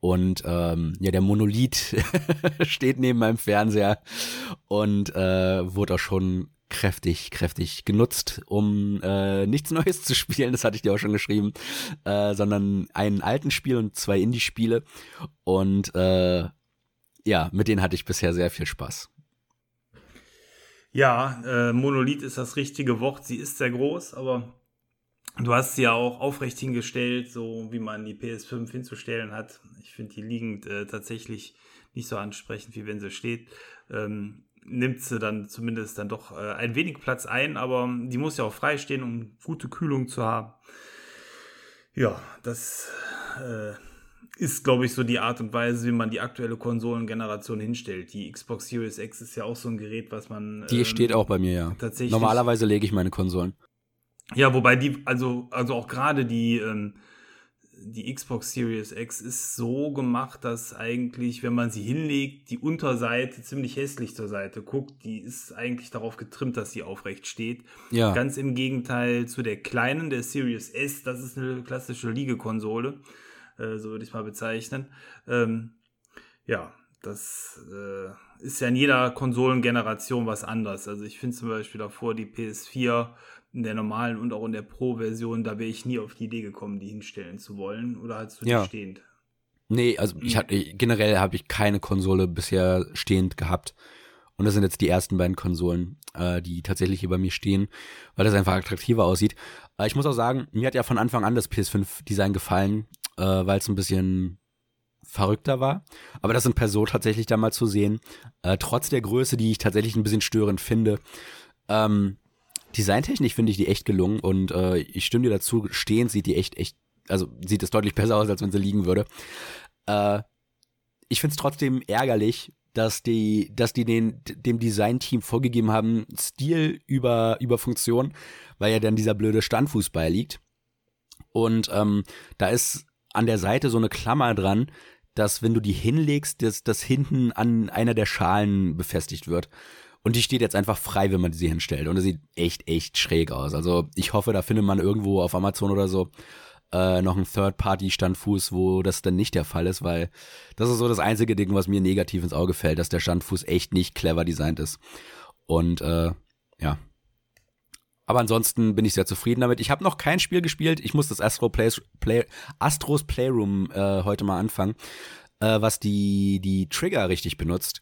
[SPEAKER 1] und ähm, ja, der Monolith steht neben meinem Fernseher und äh, wurde auch schon kräftig, kräftig genutzt, um äh, nichts Neues zu spielen, das hatte ich dir auch schon geschrieben, äh, sondern einen alten Spiel und zwei Indie-Spiele. Und äh, ja, mit denen hatte ich bisher sehr viel Spaß.
[SPEAKER 2] Ja, äh, Monolith ist das richtige Wort. Sie ist sehr groß, aber du hast sie ja auch aufrecht hingestellt, so wie man die PS5 hinzustellen hat. Ich finde die liegend äh, tatsächlich nicht so ansprechend, wie wenn sie steht. Ähm, nimmt sie dann zumindest dann doch äh, ein wenig Platz ein, aber die muss ja auch frei stehen, um gute Kühlung zu haben. Ja, das äh, ist, glaube ich, so die Art und Weise, wie man die aktuelle Konsolengeneration hinstellt. Die Xbox Series X ist ja auch so ein Gerät, was man.
[SPEAKER 1] Die ähm, steht auch bei mir, ja. Tatsächlich. Normalerweise lege ich meine Konsolen.
[SPEAKER 2] Ja, wobei die, also, also auch gerade die, ähm, die Xbox Series X ist so gemacht, dass eigentlich, wenn man sie hinlegt, die Unterseite ziemlich hässlich zur Seite guckt. Die ist eigentlich darauf getrimmt, dass sie aufrecht steht. Ja. Ganz im Gegenteil zu der kleinen, der Series S, das ist eine klassische Liegekonsole. Äh, so würde ich es mal bezeichnen. Ähm, ja, das äh, ist ja in jeder Konsolengeneration was anders. Also ich finde zum Beispiel davor die PS4 in der normalen und auch in der Pro-Version, da wäre ich nie auf die Idee gekommen, die hinstellen zu wollen. Oder hast du die ja. stehend?
[SPEAKER 1] Nee, also ich hm. hatte generell habe ich keine Konsole bisher stehend gehabt. Und das sind jetzt die ersten beiden Konsolen, äh, die tatsächlich hier bei mir stehen, weil das einfach attraktiver aussieht. Äh, ich muss auch sagen, mir hat ja von Anfang an das PS5-Design gefallen, äh, weil es ein bisschen verrückter war. Aber das sind per so tatsächlich da mal zu sehen. Äh, trotz der Größe, die ich tatsächlich ein bisschen störend finde. Ähm, Designtechnisch finde ich die echt gelungen und äh, ich stimme dir dazu, stehend sieht die echt, echt, also sieht es deutlich besser aus, als wenn sie liegen würde. Äh, ich finde es trotzdem ärgerlich, dass die, dass die den, dem Designteam vorgegeben haben, Stil über, über Funktion, weil ja dann dieser blöde Standfuß beiliegt. Und ähm, da ist an der Seite so eine Klammer dran, dass wenn du die hinlegst, dass das hinten an einer der Schalen befestigt wird. Und die steht jetzt einfach frei, wenn man sie hinstellt. Und es sieht echt, echt schräg aus. Also ich hoffe, da findet man irgendwo auf Amazon oder so äh, noch einen Third-Party-Standfuß, wo das dann nicht der Fall ist, weil das ist so das einzige Ding, was mir negativ ins Auge fällt, dass der Standfuß echt nicht clever designt ist. Und äh, ja. Aber ansonsten bin ich sehr zufrieden damit. Ich habe noch kein Spiel gespielt. Ich muss das Astro Play, Play, Astros Playroom äh, heute mal anfangen, äh, was die, die Trigger richtig benutzt.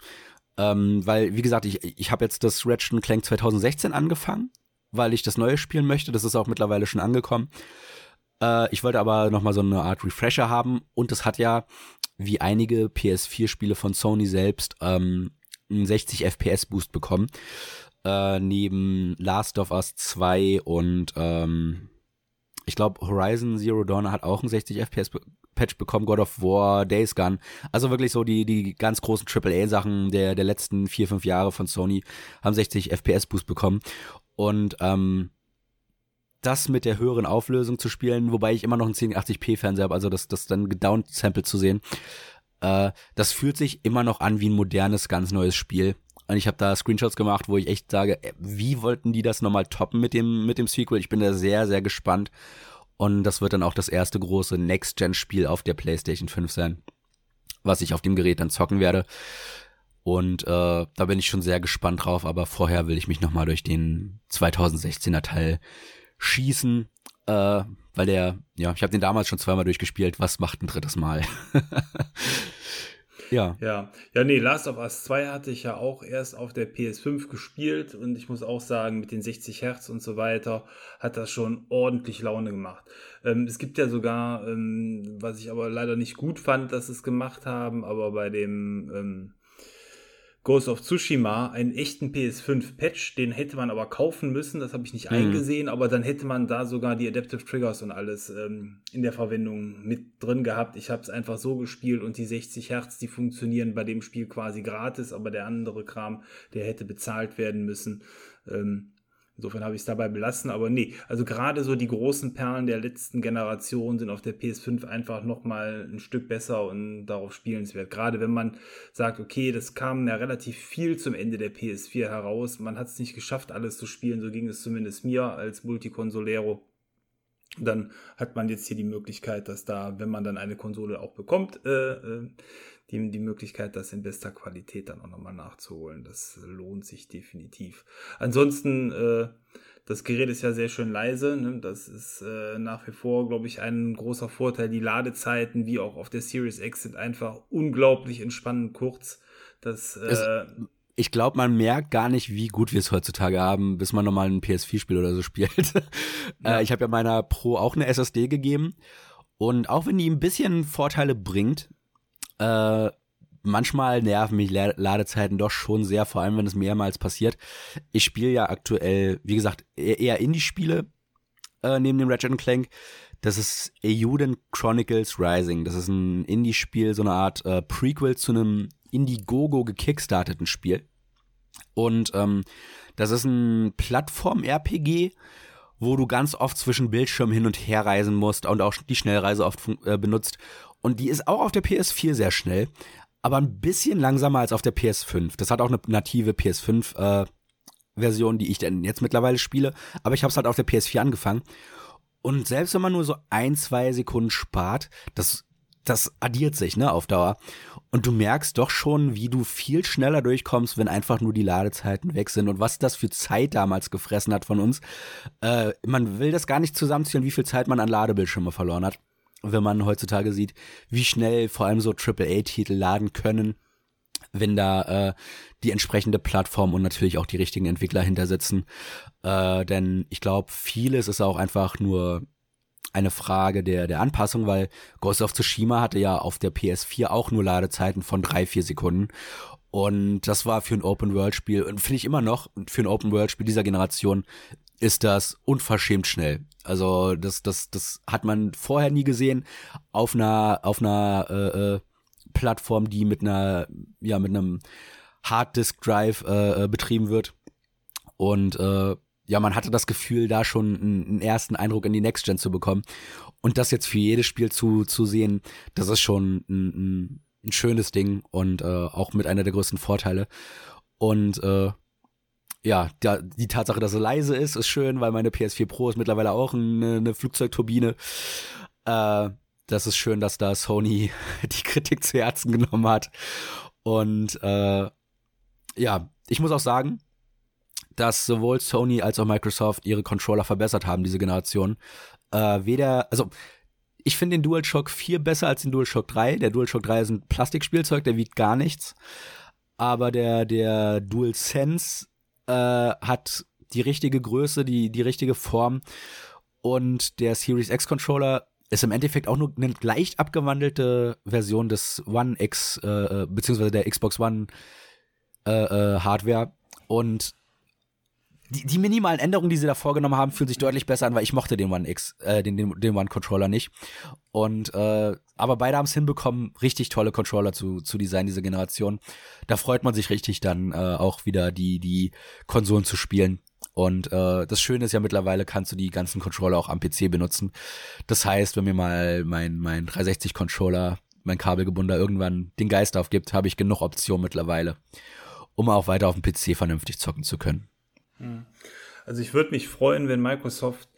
[SPEAKER 1] Ähm, weil, wie gesagt, ich, ich habe jetzt das Ratchet Clank 2016 angefangen, weil ich das neue spielen möchte. Das ist auch mittlerweile schon angekommen. Äh, ich wollte aber nochmal so eine Art Refresher haben. Und das hat ja, wie einige PS4-Spiele von Sony selbst, ähm, einen 60 FPS-Boost bekommen. Äh, neben Last of Us 2 und ähm, ich glaube Horizon Zero Dawn hat auch einen 60 FPS Patch bekommen, God of War, Days Gone. Also wirklich so die, die ganz großen AAA-Sachen der, der letzten vier, fünf Jahre von Sony haben 60 FPS-Boost bekommen. Und ähm, das mit der höheren Auflösung zu spielen, wobei ich immer noch einen 1080p Fernseher habe, also das, das dann gedownsampled zu sehen, äh, das fühlt sich immer noch an wie ein modernes, ganz neues Spiel. Und ich habe da Screenshots gemacht, wo ich echt sage, äh, wie wollten die das nochmal toppen mit dem, mit dem Sequel? Ich bin da sehr, sehr gespannt. Und das wird dann auch das erste große Next-Gen-Spiel auf der PlayStation 5 sein, was ich auf dem Gerät dann zocken werde. Und äh, da bin ich schon sehr gespannt drauf, aber vorher will ich mich nochmal durch den 2016er Teil schießen, äh, weil der, ja, ich habe den damals schon zweimal durchgespielt. Was macht ein drittes Mal?
[SPEAKER 2] ja. Ja, ja, nee, Last of Us 2 hatte ich ja auch erst auf der PS5 gespielt und ich muss auch sagen, mit den 60 Hertz und so weiter hat das schon ordentlich Laune gemacht. Ähm, es gibt ja sogar, ähm, was ich aber leider nicht gut fand, dass es gemacht haben, aber bei dem ähm, Ghost of Tsushima einen echten PS5-Patch, den hätte man aber kaufen müssen, das habe ich nicht mhm. eingesehen, aber dann hätte man da sogar die Adaptive Triggers und alles ähm, in der Verwendung mit drin gehabt. Ich habe es einfach so gespielt und die 60 Hertz, die funktionieren bei dem Spiel quasi gratis, aber der andere Kram, der hätte bezahlt werden müssen. Ähm, Insofern habe ich es dabei belassen, aber nee, also gerade so die großen Perlen der letzten Generation sind auf der PS5 einfach nochmal ein Stück besser und darauf spielenswert. Gerade wenn man sagt, okay, das kam ja relativ viel zum Ende der PS4 heraus, man hat es nicht geschafft, alles zu spielen, so ging es zumindest mir als Multikonsolero dann hat man jetzt hier die Möglichkeit, dass da, wenn man dann eine Konsole auch bekommt, äh, äh die, die Möglichkeit, das in bester Qualität dann auch nochmal nachzuholen. Das lohnt sich definitiv. Ansonsten, äh, das Gerät ist ja sehr schön leise. Ne? Das ist äh, nach wie vor, glaube ich, ein großer Vorteil. Die Ladezeiten, wie auch auf der Series X, sind einfach unglaublich entspannend kurz. Das, äh,
[SPEAKER 1] ich glaube, man merkt gar nicht, wie gut wir es heutzutage haben, bis man nochmal ein PS4-Spiel oder so spielt. Ja. Äh, ich habe ja meiner Pro auch eine SSD gegeben. Und auch wenn die ein bisschen Vorteile bringt, äh, manchmal nerven mich Ladezeiten doch schon sehr, vor allem wenn es mehrmals passiert. Ich spiele ja aktuell, wie gesagt, e-, eher Indie-Spiele äh, neben dem Ratchet Clank. Das ist Euden Chronicles Rising. Das ist ein Indie-Spiel, so eine Art äh, Prequel zu einem Indiegogo gekickstarteten Spiel. Und ähm, das ist ein Plattform-RPG, wo du ganz oft zwischen Bildschirmen hin und her reisen musst und auch die Schnellreise oft äh, benutzt. Und die ist auch auf der PS4 sehr schnell, aber ein bisschen langsamer als auf der PS5. Das hat auch eine native PS5 äh, Version, die ich denn jetzt mittlerweile spiele, aber ich habe es halt auf der PS4 angefangen. Und selbst wenn man nur so ein, zwei Sekunden spart, das, das addiert sich, ne, auf Dauer. Und du merkst doch schon, wie du viel schneller durchkommst, wenn einfach nur die Ladezeiten weg sind und was das für Zeit damals gefressen hat von uns. Äh, man will das gar nicht zusammenzählen, wie viel Zeit man an Ladebildschirme verloren hat wenn man heutzutage sieht, wie schnell vor allem so AAA-Titel laden können, wenn da äh, die entsprechende Plattform und natürlich auch die richtigen Entwickler hintersitzen. Äh, denn ich glaube, vieles ist auch einfach nur eine Frage der, der Anpassung, weil Ghost of Tsushima hatte ja auf der PS4 auch nur Ladezeiten von drei, vier Sekunden. Und das war für ein Open-World-Spiel und finde ich immer noch für ein Open-World-Spiel dieser Generation ist das unverschämt schnell. Also das, das, das hat man vorher nie gesehen auf einer, auf einer äh, äh, Plattform, die mit einer, ja, mit einem Harddisk Drive äh, äh, betrieben wird. Und äh, ja, man hatte das Gefühl, da schon einen, einen ersten Eindruck in die Next Gen zu bekommen. Und das jetzt für jedes Spiel zu, zu sehen, das ist schon ein, ein, ein schönes Ding und äh, auch mit einer der größten Vorteile. Und äh, ja, da, die Tatsache, dass es leise ist, ist schön, weil meine PS4 Pro ist mittlerweile auch eine, eine Flugzeugturbine. Äh, das ist schön, dass da Sony die Kritik zu Herzen genommen hat. Und äh, ja, ich muss auch sagen, dass sowohl Sony als auch Microsoft ihre Controller verbessert haben, diese Generation. Äh, weder, also ich finde den DualShock 4 besser als den DualShock 3. Der DualShock 3 ist ein Plastikspielzeug, der wiegt gar nichts. Aber der, der DualSense äh, hat die richtige Größe, die, die richtige Form. Und der Series X Controller ist im Endeffekt auch nur eine leicht abgewandelte Version des One X, äh, äh, beziehungsweise der Xbox One äh, äh, Hardware. Und die, die minimalen Änderungen, die sie da vorgenommen haben, fühlen sich deutlich besser an, weil ich mochte den One X, äh, den, den, den One Controller nicht. Und äh, aber beide haben es hinbekommen, richtig tolle Controller zu, zu designen, diese Generation. Da freut man sich richtig dann äh, auch wieder die, die Konsolen zu spielen. Und äh, das Schöne ist ja mittlerweile kannst du die ganzen Controller auch am PC benutzen. Das heißt, wenn mir mal mein, mein 360-Controller, mein kabelgebundener irgendwann den Geist aufgibt, habe ich genug Optionen mittlerweile, um auch weiter auf dem PC vernünftig zocken zu können.
[SPEAKER 2] Hm. Also ich würde mich freuen, wenn Microsoft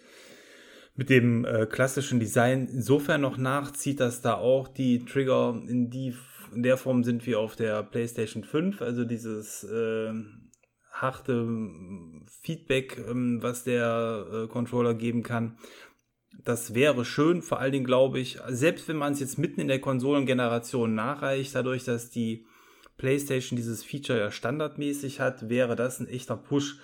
[SPEAKER 2] mit dem äh, klassischen Design insofern noch nachzieht, dass da auch die Trigger in, die, in der Form sind wie auf der PlayStation 5, also dieses äh, harte Feedback, ähm, was der äh, Controller geben kann. Das wäre schön, vor allen Dingen glaube ich, selbst wenn man es jetzt mitten in der Konsolengeneration nachreicht, dadurch, dass die PlayStation dieses Feature ja standardmäßig hat, wäre das ein echter Push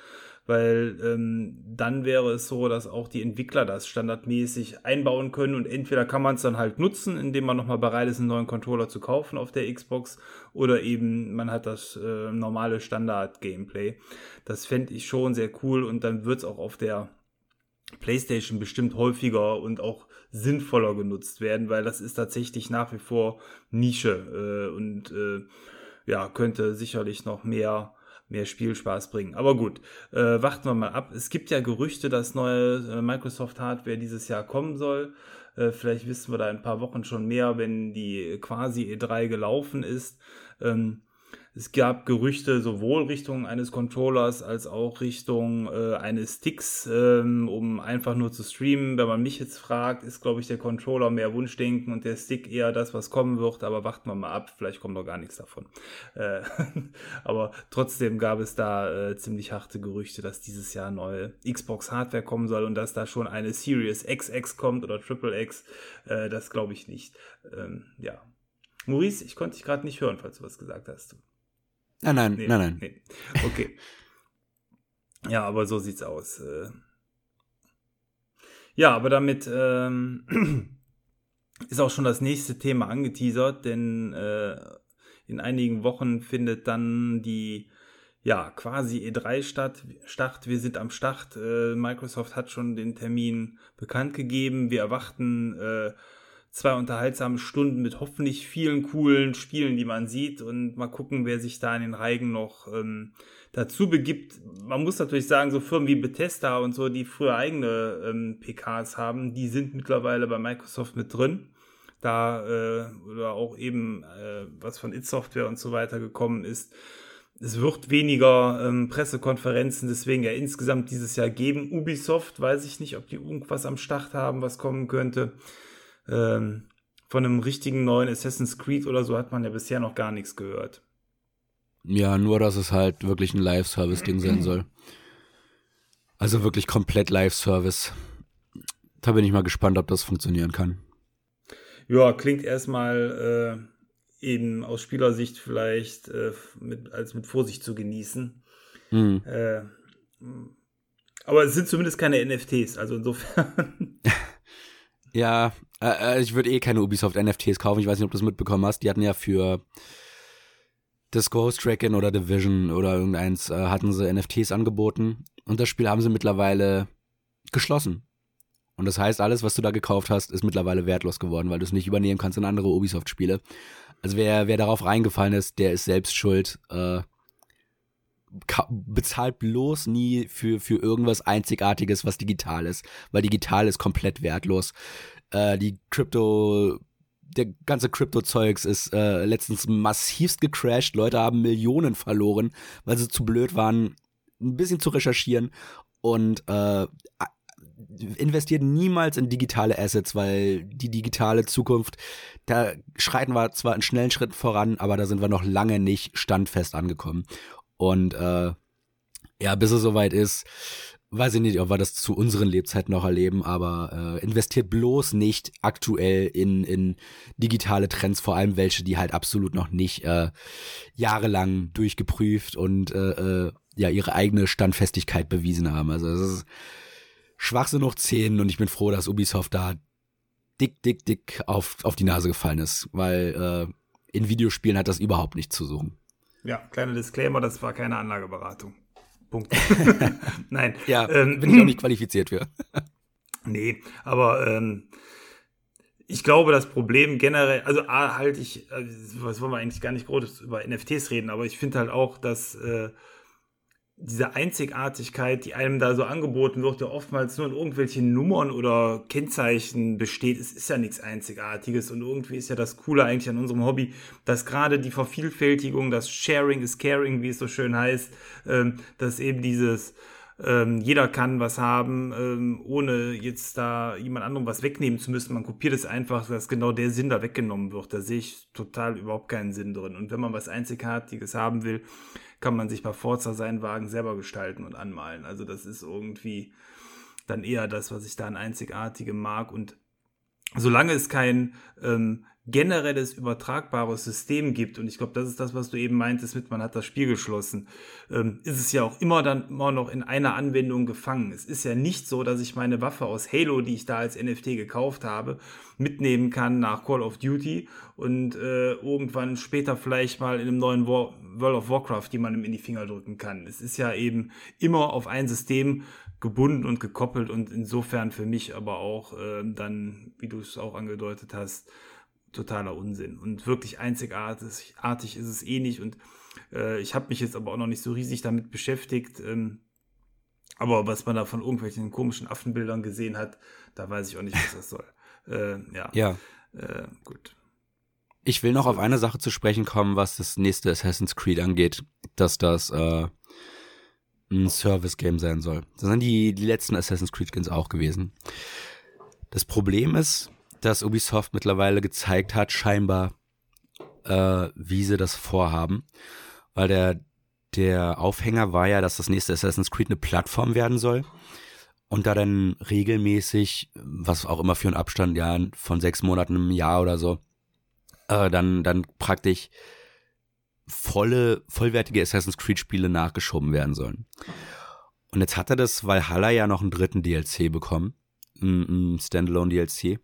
[SPEAKER 2] weil ähm, dann wäre es so, dass auch die Entwickler das standardmäßig einbauen können und entweder kann man es dann halt nutzen, indem man nochmal bereit ist, einen neuen Controller zu kaufen auf der Xbox oder eben man hat das äh, normale Standard-Gameplay. Das fände ich schon sehr cool und dann wird es auch auf der PlayStation bestimmt häufiger und auch sinnvoller genutzt werden, weil das ist tatsächlich nach wie vor Nische äh, und äh, ja, könnte sicherlich noch mehr mehr Spielspaß bringen. Aber gut, äh, warten wir mal ab. Es gibt ja Gerüchte, dass neue äh, Microsoft-Hardware dieses Jahr kommen soll. Äh, vielleicht wissen wir da ein paar Wochen schon mehr, wenn die quasi E3 gelaufen ist. Ähm, es gab Gerüchte sowohl Richtung eines Controllers als auch Richtung äh, eines Sticks, ähm, um einfach nur zu streamen. Wenn man mich jetzt fragt, ist, glaube ich, der Controller mehr Wunschdenken und der Stick eher das, was kommen wird. Aber warten wir mal ab, vielleicht kommt noch gar nichts davon. Äh, aber trotzdem gab es da äh, ziemlich harte Gerüchte, dass dieses Jahr neue Xbox-Hardware kommen soll und dass da schon eine Series XX kommt oder Triple X. Äh, das glaube ich nicht. Ähm, ja. Maurice, ich konnte dich gerade nicht hören, falls du was gesagt hast.
[SPEAKER 1] Nein, nein, nee, nein, nein. Nee.
[SPEAKER 2] Okay. ja, aber so sieht's aus. Äh. Ja, aber damit ähm, ist auch schon das nächste Thema angeteasert, denn äh, in einigen Wochen findet dann die ja quasi E3 statt. Start. Wir sind am Start. Äh, Microsoft hat schon den Termin bekannt gegeben. Wir erwarten äh, zwei unterhaltsame Stunden mit hoffentlich vielen coolen Spielen, die man sieht und mal gucken, wer sich da in den Reigen noch ähm, dazu begibt. Man muss natürlich sagen, so Firmen wie Bethesda und so, die früher eigene ähm, PKs haben, die sind mittlerweile bei Microsoft mit drin. Da äh, oder auch eben äh, was von It Software und so weiter gekommen ist. Es wird weniger ähm, Pressekonferenzen deswegen ja insgesamt dieses Jahr geben. Ubisoft, weiß ich nicht, ob die irgendwas am Start haben, was kommen könnte. Ähm, von einem richtigen neuen Assassin's Creed oder so hat man ja bisher noch gar nichts gehört.
[SPEAKER 1] Ja, nur dass es halt wirklich ein Live-Service-Ding sein soll. Also wirklich komplett Live-Service. Da bin ich mal gespannt, ob das funktionieren kann.
[SPEAKER 2] Ja, klingt erstmal äh, eben aus Spielersicht vielleicht äh, mit, als mit Vorsicht zu genießen. Mhm. Äh, aber es sind zumindest keine NFTs, also insofern.
[SPEAKER 1] Ja, äh, äh, ich würde eh keine Ubisoft NFTs kaufen. Ich weiß nicht, ob du das mitbekommen hast. Die hatten ja für das Ghost Recon oder Division oder irgendeins äh, hatten sie NFTs angeboten. Und das Spiel haben sie mittlerweile geschlossen. Und das heißt, alles, was du da gekauft hast, ist mittlerweile wertlos geworden, weil du es nicht übernehmen kannst in andere Ubisoft-Spiele. Also wer, wer darauf reingefallen ist, der ist selbst schuld. Äh, bezahlt bloß nie für, für irgendwas Einzigartiges, was digital ist, weil digital ist komplett wertlos. Äh, die Crypto, der ganze Crypto-Zeugs ist äh, letztens massivst gecrashed. Leute haben Millionen verloren, weil sie zu blöd waren, ein bisschen zu recherchieren und äh, investiert niemals in digitale Assets, weil die digitale Zukunft, da schreiten wir zwar in schnellen Schritten voran, aber da sind wir noch lange nicht standfest angekommen. Und äh, ja, bis es soweit ist, weiß ich nicht, ob wir das zu unseren Lebzeiten noch erleben, aber äh, investiert bloß nicht aktuell in, in digitale Trends, vor allem welche, die halt absolut noch nicht äh, jahrelang durchgeprüft und äh, äh, ja ihre eigene Standfestigkeit bewiesen haben. Also es ist Schwachsinn noch 10 und ich bin froh, dass Ubisoft da dick, dick, dick auf, auf die Nase gefallen ist, weil äh, in Videospielen hat das überhaupt nichts zu suchen.
[SPEAKER 2] Ja, kleiner Disclaimer, das war keine Anlageberatung. Punkt. Nein.
[SPEAKER 1] Ja, ähm, bin ich auch nicht qualifiziert für.
[SPEAKER 2] nee, aber ähm, ich glaube, das Problem generell, also A, halte ich, also, was wollen wir eigentlich gar nicht groß über NFTs reden, aber ich finde halt auch, dass äh, diese Einzigartigkeit, die einem da so angeboten wird, ja oftmals nur in irgendwelchen Nummern oder Kennzeichen besteht. Es ist ja nichts Einzigartiges und irgendwie ist ja das Coole eigentlich an unserem Hobby, dass gerade die Vervielfältigung, das Sharing is Caring, wie es so schön heißt, ähm, dass eben dieses ähm, jeder kann was haben, ähm, ohne jetzt da jemand anderem was wegnehmen zu müssen. Man kopiert es einfach, dass genau der Sinn da weggenommen wird. Da sehe ich total überhaupt keinen Sinn drin. Und wenn man was Einzigartiges haben will, kann man sich bei Forza seinen Wagen selber gestalten und anmalen. Also das ist irgendwie dann eher das, was ich da an Einzigartigem mag. Und solange es kein ähm, generelles übertragbares System gibt, und ich glaube, das ist das, was du eben meintest mit, man hat das Spiel geschlossen, ähm, ist es ja auch immer dann immer noch in einer Anwendung gefangen. Es ist ja nicht so, dass ich meine Waffe aus Halo, die ich da als NFT gekauft habe, mitnehmen kann nach Call of Duty und äh, irgendwann später vielleicht mal in einem neuen War World of Warcraft jemandem in die Finger drücken kann. Es ist ja eben immer auf ein System gebunden und gekoppelt und insofern für mich aber auch äh, dann, wie du es auch angedeutet hast, totaler Unsinn. Und wirklich einzigartig artig ist es eh nicht. Und äh, ich habe mich jetzt aber auch noch nicht so riesig damit beschäftigt. Ähm, aber was man da von irgendwelchen komischen Affenbildern gesehen hat, da weiß ich auch nicht, was das soll. Äh, ja.
[SPEAKER 1] Ja. Äh, gut. Ich will noch auf eine Sache zu sprechen kommen, was das nächste Assassin's Creed angeht, dass das äh, ein Service-Game sein soll. Das sind die, die letzten Assassin's Creed Games auch gewesen. Das Problem ist, dass Ubisoft mittlerweile gezeigt hat, scheinbar, äh, wie sie das vorhaben. Weil der, der Aufhänger war ja, dass das nächste Assassin's Creed eine Plattform werden soll. Und da dann regelmäßig, was auch immer für einen Abstand, ja, von sechs Monaten im Jahr oder so, äh, dann, dann praktisch volle, vollwertige Assassin's Creed Spiele nachgeschoben werden sollen. Und jetzt hat er das Valhalla ja noch einen dritten DLC bekommen. Ein, ein Standalone DLC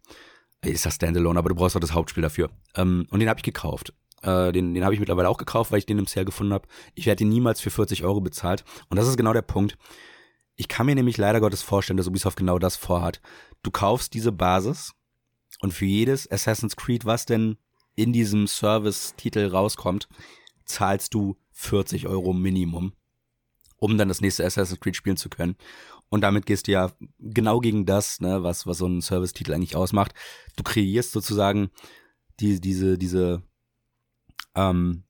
[SPEAKER 1] ist das Standalone, aber du brauchst auch das Hauptspiel dafür. Ähm, und den habe ich gekauft. Äh, den den habe ich mittlerweile auch gekauft, weil ich den im Sale gefunden habe. Ich werde ihn niemals für 40 Euro bezahlt. Und das ist genau der Punkt. Ich kann mir nämlich leider Gottes vorstellen, dass Ubisoft genau das vorhat. Du kaufst diese Basis und für jedes Assassin's Creed, was denn in diesem Service-Titel rauskommt, zahlst du 40 Euro Minimum, um dann das nächste Assassin's Creed spielen zu können. Und damit gehst du ja genau gegen das, ne, was, was so ein Service-Titel eigentlich ausmacht. Du kreierst sozusagen die, diese, diese, ähm,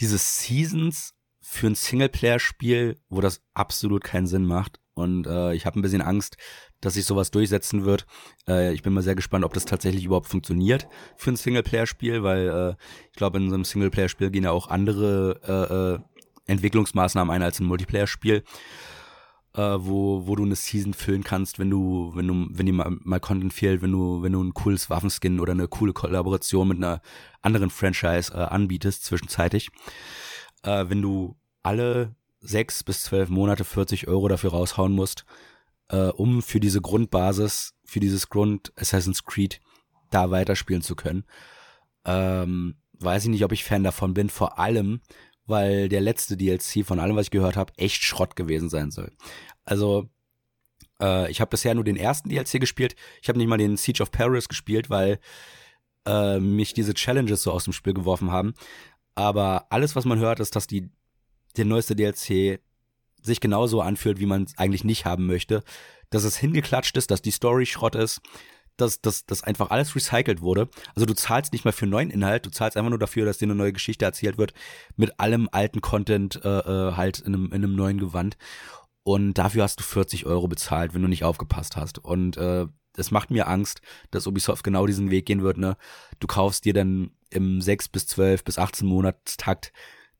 [SPEAKER 1] diese Seasons für ein Singleplayer-Spiel, wo das absolut keinen Sinn macht. Und äh, ich habe ein bisschen Angst, dass sich sowas durchsetzen wird. Äh, ich bin mal sehr gespannt, ob das tatsächlich überhaupt funktioniert für ein Singleplayer-Spiel, weil äh, ich glaube, in so einem Singleplayer-Spiel gehen ja auch andere äh, äh, Entwicklungsmaßnahmen ein als ein Multiplayer-Spiel äh, wo, wo du eine Season füllen kannst, wenn du, wenn du, wenn dir mal, mal Content fehlt, wenn du, wenn du ein cooles Waffenskin oder eine coole Kollaboration mit einer anderen Franchise äh, anbietest, zwischenzeitig. Äh, wenn du alle sechs bis zwölf Monate 40 Euro dafür raushauen musst, äh, um für diese Grundbasis, für dieses Grund Assassin's Creed da weiterspielen zu können. Ähm, weiß ich nicht, ob ich Fan davon bin, vor allem, weil der letzte DLC von allem, was ich gehört habe, echt Schrott gewesen sein soll. Also äh, ich habe bisher nur den ersten DLC gespielt. Ich habe nicht mal den Siege of Paris gespielt, weil äh, mich diese Challenges so aus dem Spiel geworfen haben. Aber alles, was man hört, ist, dass die der neueste DLC sich genauso anfühlt, wie man es eigentlich nicht haben möchte. Dass es hingeklatscht ist, dass die Story Schrott ist, dass, dass, dass einfach alles recycelt wurde. Also du zahlst nicht mal für neuen Inhalt, du zahlst einfach nur dafür, dass dir eine neue Geschichte erzählt wird, mit allem alten Content äh, äh, halt in einem, in einem neuen Gewand. Und dafür hast du 40 Euro bezahlt, wenn du nicht aufgepasst hast. Und äh, das macht mir Angst, dass Ubisoft genau diesen Weg gehen wird. Ne? Du kaufst dir dann im 6 bis 12 bis 18 Monatstakt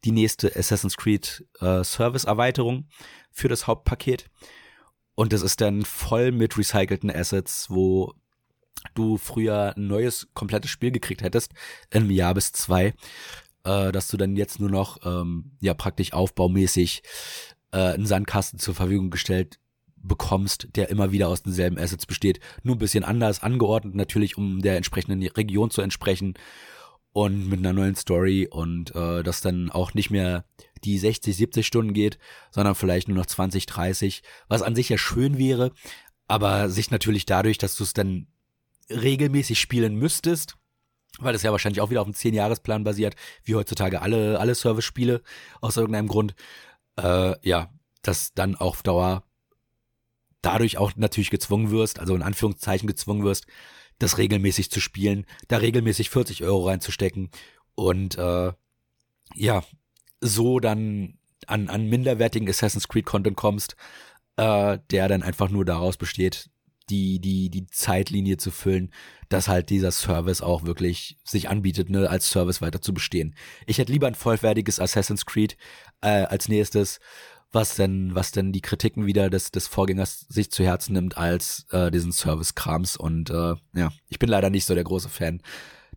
[SPEAKER 1] die nächste Assassin's Creed äh, Service-Erweiterung für das Hauptpaket. Und das ist dann voll mit recycelten Assets, wo du früher ein neues, komplettes Spiel gekriegt hättest, einem Jahr bis zwei, äh, dass du dann jetzt nur noch, ähm, ja, praktisch aufbaumäßig äh, einen Sandkasten zur Verfügung gestellt bekommst, der immer wieder aus denselben Assets besteht, nur ein bisschen anders angeordnet, natürlich, um der entsprechenden Region zu entsprechen. und mit einer neuen Story und äh, das dann auch nicht mehr die 60, 70 Stunden geht, sondern vielleicht nur noch 20, 30, was an sich ja schön wäre, aber sich natürlich dadurch, dass du es dann regelmäßig spielen müsstest, weil das ja wahrscheinlich auch wieder auf einem 10-Jahres-Plan basiert, wie heutzutage alle, alle Service-Spiele aus irgendeinem Grund, äh, ja, dass dann auf Dauer dadurch auch natürlich gezwungen wirst, also in Anführungszeichen gezwungen wirst, das regelmäßig zu spielen, da regelmäßig 40 Euro reinzustecken und äh, ja, so dann an, an minderwertigen Assassin's Creed Content kommst, äh, der dann einfach nur daraus besteht, die, die, die Zeitlinie zu füllen, dass halt dieser Service auch wirklich sich anbietet, ne, als Service weiter zu bestehen. Ich hätte lieber ein vollwertiges Assassin's Creed äh, als nächstes, was denn, was denn die Kritiken wieder des, des Vorgängers sich zu Herzen nimmt, als äh, diesen Service-Krams. Und äh, ja, ich bin leider nicht so der große Fan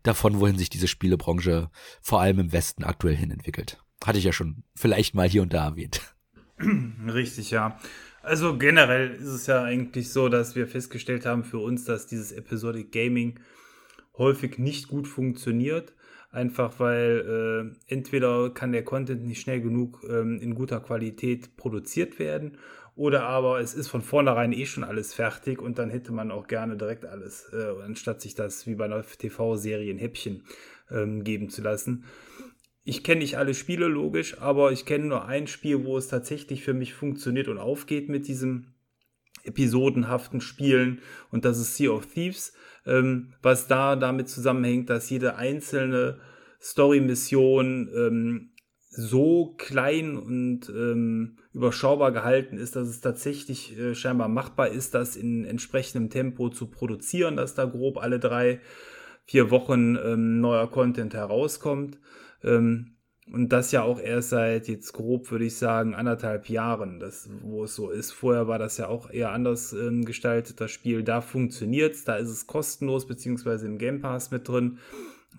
[SPEAKER 1] davon, wohin sich diese Spielebranche vor allem im Westen aktuell hin entwickelt. Hatte ich ja schon vielleicht mal hier und da erwähnt.
[SPEAKER 2] Richtig, ja. Also generell ist es ja eigentlich so, dass wir festgestellt haben für uns, dass dieses Episodic Gaming häufig nicht gut funktioniert. Einfach weil äh, entweder kann der Content nicht schnell genug ähm, in guter Qualität produziert werden oder aber es ist von vornherein eh schon alles fertig und dann hätte man auch gerne direkt alles, äh, anstatt sich das wie bei einer TV-Serie in Häppchen ähm, geben zu lassen ich kenne nicht alle Spiele, logisch, aber ich kenne nur ein Spiel, wo es tatsächlich für mich funktioniert und aufgeht mit diesem episodenhaften Spielen und das ist Sea of Thieves, ähm, was da damit zusammenhängt, dass jede einzelne Story-Mission ähm, so klein und ähm, überschaubar gehalten ist, dass es tatsächlich äh, scheinbar machbar ist, das in entsprechendem Tempo zu produzieren, dass da grob alle drei, vier Wochen ähm, neuer Content herauskommt. Ähm, und das ja auch erst seit jetzt grob, würde ich sagen, anderthalb Jahren, das, wo es so ist. Vorher war das ja auch eher anders ähm, gestaltet, das Spiel. Da funktioniert es, da ist es kostenlos, beziehungsweise im Game Pass mit drin.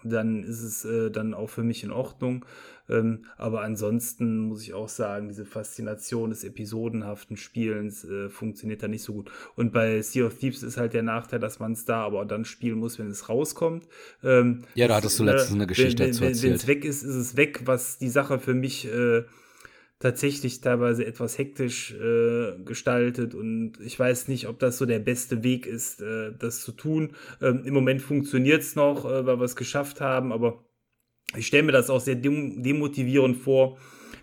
[SPEAKER 2] Dann ist es äh, dann auch für mich in Ordnung. Ähm, aber ansonsten muss ich auch sagen, diese Faszination des episodenhaften Spielens äh, funktioniert da nicht so gut. Und bei Sea of Thieves ist halt der Nachteil, dass man es da aber dann spielen muss, wenn es rauskommt. Ähm,
[SPEAKER 1] ja, da hattest du letztens eine Geschichte
[SPEAKER 2] wenn,
[SPEAKER 1] dazu erzählt. Wenn
[SPEAKER 2] es weg ist, ist es weg, was die Sache für mich äh, tatsächlich teilweise etwas hektisch äh, gestaltet und ich weiß nicht, ob das so der beste Weg ist, äh, das zu tun. Ähm, Im Moment funktioniert es noch, äh, weil wir es geschafft haben, aber ich stelle mir das auch sehr demotivierend vor,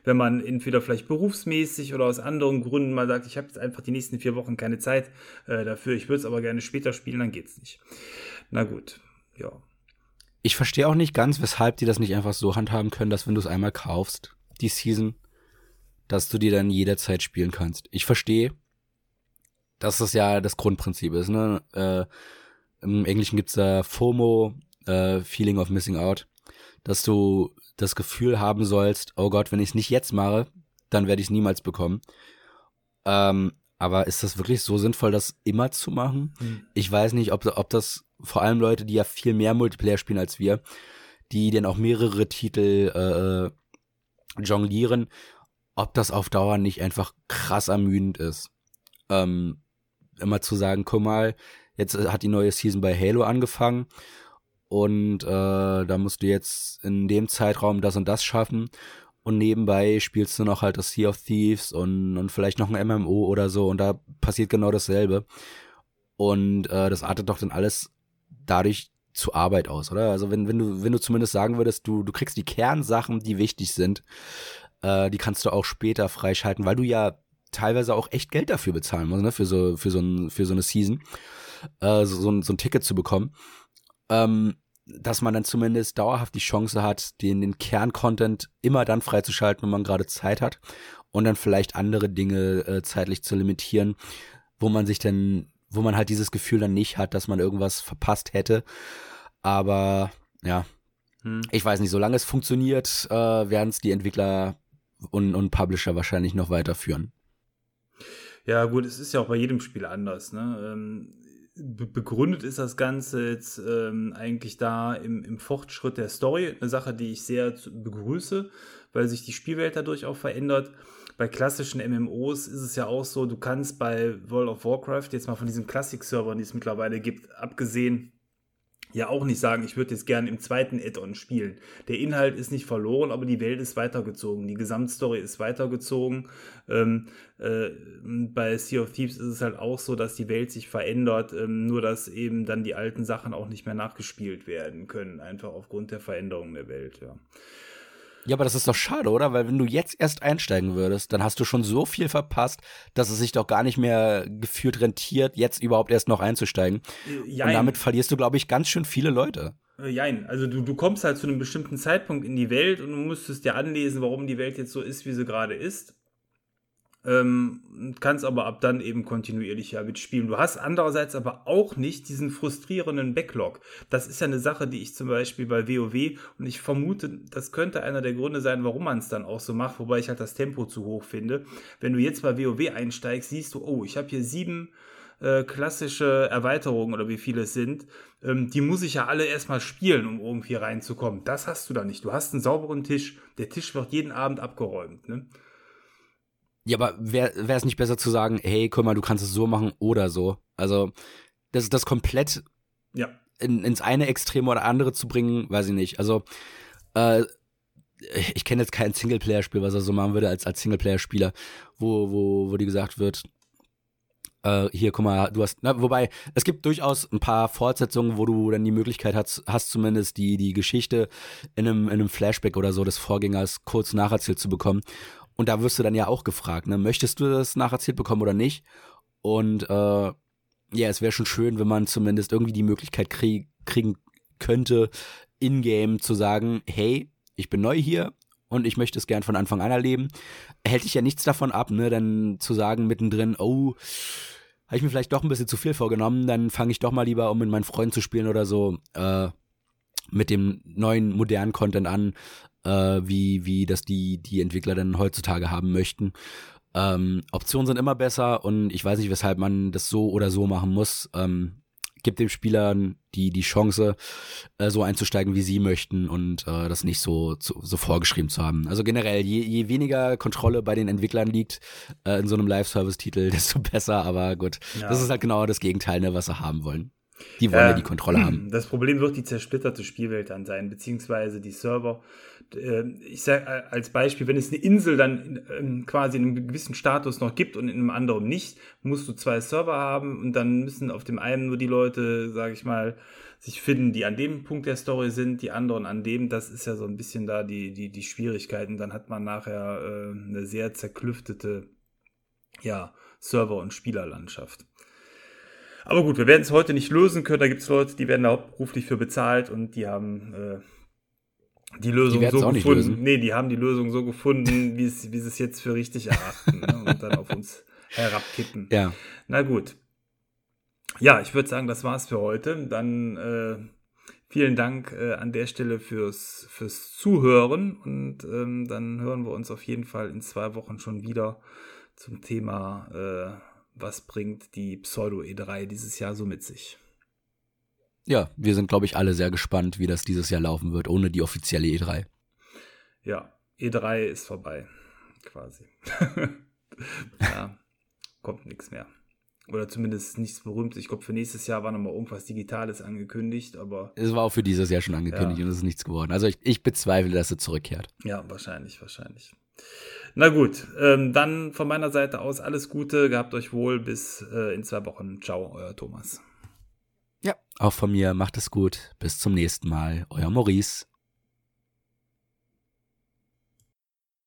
[SPEAKER 2] wenn man entweder vielleicht berufsmäßig oder aus anderen Gründen mal sagt, ich habe jetzt einfach die nächsten vier Wochen keine Zeit äh, dafür, ich würde es aber gerne später spielen, dann geht's nicht. Na gut, ja.
[SPEAKER 1] Ich verstehe auch nicht ganz, weshalb die das nicht einfach so handhaben können, dass wenn du es einmal kaufst, die Season, dass du die dann jederzeit spielen kannst. Ich verstehe, dass das ja das Grundprinzip ist. Ne? Äh, Im Englischen gibt's da FOMO, äh, Feeling of Missing Out dass du das Gefühl haben sollst, oh Gott, wenn ich es nicht jetzt mache, dann werde ich es niemals bekommen. Ähm, aber ist das wirklich so sinnvoll, das immer zu machen? Mhm. Ich weiß nicht, ob, ob das vor allem Leute, die ja viel mehr Multiplayer spielen als wir, die dann auch mehrere Titel äh, äh, jonglieren, ob das auf Dauer nicht einfach krass ermüdend ist. Ähm, immer zu sagen, guck mal, jetzt hat die neue Season bei Halo angefangen und äh, da musst du jetzt in dem Zeitraum das und das schaffen. Und nebenbei spielst du noch halt das Sea of Thieves und, und vielleicht noch ein MMO oder so. Und da passiert genau dasselbe. Und äh, das artet doch dann alles dadurch zu Arbeit aus, oder? Also wenn, wenn du, wenn du zumindest sagen würdest, du, du kriegst die Kernsachen, die wichtig sind, äh, die kannst du auch später freischalten, weil du ja teilweise auch echt Geld dafür bezahlen musst, ne, für so, für so, ein, für so eine Season, äh, so, so, ein, so ein Ticket zu bekommen ähm, dass man dann zumindest dauerhaft die Chance hat, den, den Kerncontent immer dann freizuschalten, wenn man gerade Zeit hat und dann vielleicht andere Dinge äh, zeitlich zu limitieren, wo man sich dann, wo man halt dieses Gefühl dann nicht hat, dass man irgendwas verpasst hätte. Aber ja, hm. ich weiß nicht, solange es funktioniert, äh, werden es die Entwickler und, und Publisher wahrscheinlich noch weiterführen.
[SPEAKER 2] Ja, gut, es ist ja auch bei jedem Spiel anders. Ne? Ähm, begründet ist das Ganze jetzt ähm, eigentlich da im, im Fortschritt der Story. Eine Sache, die ich sehr begrüße, weil sich die Spielwelt dadurch auch verändert. Bei klassischen MMOs ist es ja auch so, du kannst bei World of Warcraft, jetzt mal von diesen Classic-Servern, die es mittlerweile gibt, abgesehen, ja auch nicht sagen, ich würde jetzt gerne im zweiten Add-on spielen. Der Inhalt ist nicht verloren, aber die Welt ist weitergezogen. Die Gesamtstory ist weitergezogen. Ähm, äh, bei Sea of Thieves ist es halt auch so, dass die Welt sich verändert, ähm, nur dass eben dann die alten Sachen auch nicht mehr nachgespielt werden können, einfach aufgrund der Veränderung der Welt, ja.
[SPEAKER 1] Ja, aber das ist doch schade, oder? Weil wenn du jetzt erst einsteigen würdest, dann hast du schon so viel verpasst, dass es sich doch gar nicht mehr gefühlt rentiert, jetzt überhaupt erst noch einzusteigen. Jein. Und damit verlierst du, glaube ich, ganz schön viele Leute.
[SPEAKER 2] Äh, jein, also du, du kommst halt zu einem bestimmten Zeitpunkt in die Welt und du musstest dir anlesen, warum die Welt jetzt so ist, wie sie gerade ist ähm, kannst aber ab dann eben kontinuierlich ja mitspielen. Du hast andererseits aber auch nicht diesen frustrierenden Backlog. Das ist ja eine Sache, die ich zum Beispiel bei WoW und ich vermute, das könnte einer der Gründe sein, warum man es dann auch so macht, wobei ich halt das Tempo zu hoch finde. Wenn du jetzt bei WoW einsteigst, siehst du, oh, ich habe hier sieben äh, klassische Erweiterungen oder wie viele es sind, ähm, die muss ich ja alle erstmal spielen, um irgendwie reinzukommen. Das hast du da nicht. Du hast einen sauberen Tisch. Der Tisch wird jeden Abend abgeräumt. Ne?
[SPEAKER 1] Ja, aber wäre es nicht besser zu sagen, hey, guck mal, du kannst es so machen oder so? Also, das ist das komplett ja. in, ins eine Extrem oder andere zu bringen, weiß ich nicht. Also, äh, ich kenne jetzt kein Singleplayer-Spiel, was er so machen würde als, als Singleplayer-Spieler, wo, wo, wo die gesagt wird, äh, hier, guck mal, du hast, na, wobei, es gibt durchaus ein paar Fortsetzungen, wo du dann die Möglichkeit hast, hast zumindest die, die Geschichte in einem, in einem Flashback oder so des Vorgängers kurz nacherzählt zu bekommen. Und da wirst du dann ja auch gefragt, ne? möchtest du das nacherzählt bekommen oder nicht? Und äh, ja, es wäre schon schön, wenn man zumindest irgendwie die Möglichkeit krieg kriegen könnte, in-game zu sagen, hey, ich bin neu hier und ich möchte es gern von Anfang an erleben. Hält dich ja nichts davon ab, ne? Dann zu sagen mittendrin, oh, habe ich mir vielleicht doch ein bisschen zu viel vorgenommen, dann fange ich doch mal lieber, um mit meinen Freunden zu spielen oder so, äh, mit dem neuen modernen Content an, äh, wie, wie das die, die Entwickler dann heutzutage haben möchten. Ähm, Optionen sind immer besser und ich weiß nicht, weshalb man das so oder so machen muss. Ähm, gibt dem Spieler die, die Chance, äh, so einzusteigen, wie sie möchten und äh, das nicht so, zu, so vorgeschrieben zu haben. Also generell, je, je weniger Kontrolle bei den Entwicklern liegt äh, in so einem Live-Service-Titel, desto besser, aber gut. Ja. Das ist halt genau das Gegenteil, ne, was sie haben wollen. Die wollen ja, ja die Kontrolle haben.
[SPEAKER 2] Das Problem wird die zersplitterte Spielwelt dann sein, beziehungsweise die Server. Äh, ich sage äh, als Beispiel, wenn es eine Insel dann quasi in einem gewissen Status noch gibt und in einem anderen nicht, musst du zwei Server haben und dann müssen auf dem einen nur die Leute, sage ich mal, sich finden, die an dem Punkt der Story sind, die anderen an dem. Das ist ja so ein bisschen da die, die, die Schwierigkeiten. Dann hat man nachher äh, eine sehr zerklüftete ja, Server- und Spielerlandschaft. Aber gut, wir werden es heute nicht lösen können. Da gibt es Leute, die werden da hauptberuflich für bezahlt und die haben äh, die Lösung die so gefunden. Nee, die haben die Lösung so gefunden, wie sie es jetzt für richtig erachten ne? und dann auf uns herabkippen.
[SPEAKER 1] Ja.
[SPEAKER 2] Na gut. Ja, ich würde sagen, das war's für heute. Dann äh, vielen Dank äh, an der Stelle fürs, fürs Zuhören und ähm, dann hören wir uns auf jeden Fall in zwei Wochen schon wieder zum Thema, äh, was bringt die Pseudo E3 dieses Jahr so mit sich.
[SPEAKER 1] Ja, wir sind, glaube ich, alle sehr gespannt, wie das dieses Jahr laufen wird, ohne die offizielle E3.
[SPEAKER 2] Ja, E3 ist vorbei, quasi. ja, kommt nichts mehr. Oder zumindest nichts Berühmtes. Ich glaube, für nächstes Jahr war nochmal irgendwas Digitales angekündigt, aber.
[SPEAKER 1] Es war auch für dieses Jahr schon angekündigt ja. und es ist nichts geworden. Also ich, ich bezweifle, dass es zurückkehrt.
[SPEAKER 2] Ja, wahrscheinlich, wahrscheinlich. Na gut, ähm, dann von meiner Seite aus alles Gute, gehabt euch wohl, bis äh, in zwei Wochen. Ciao, euer Thomas.
[SPEAKER 1] Ja, auch von mir macht es gut. Bis zum nächsten Mal. Euer Maurice.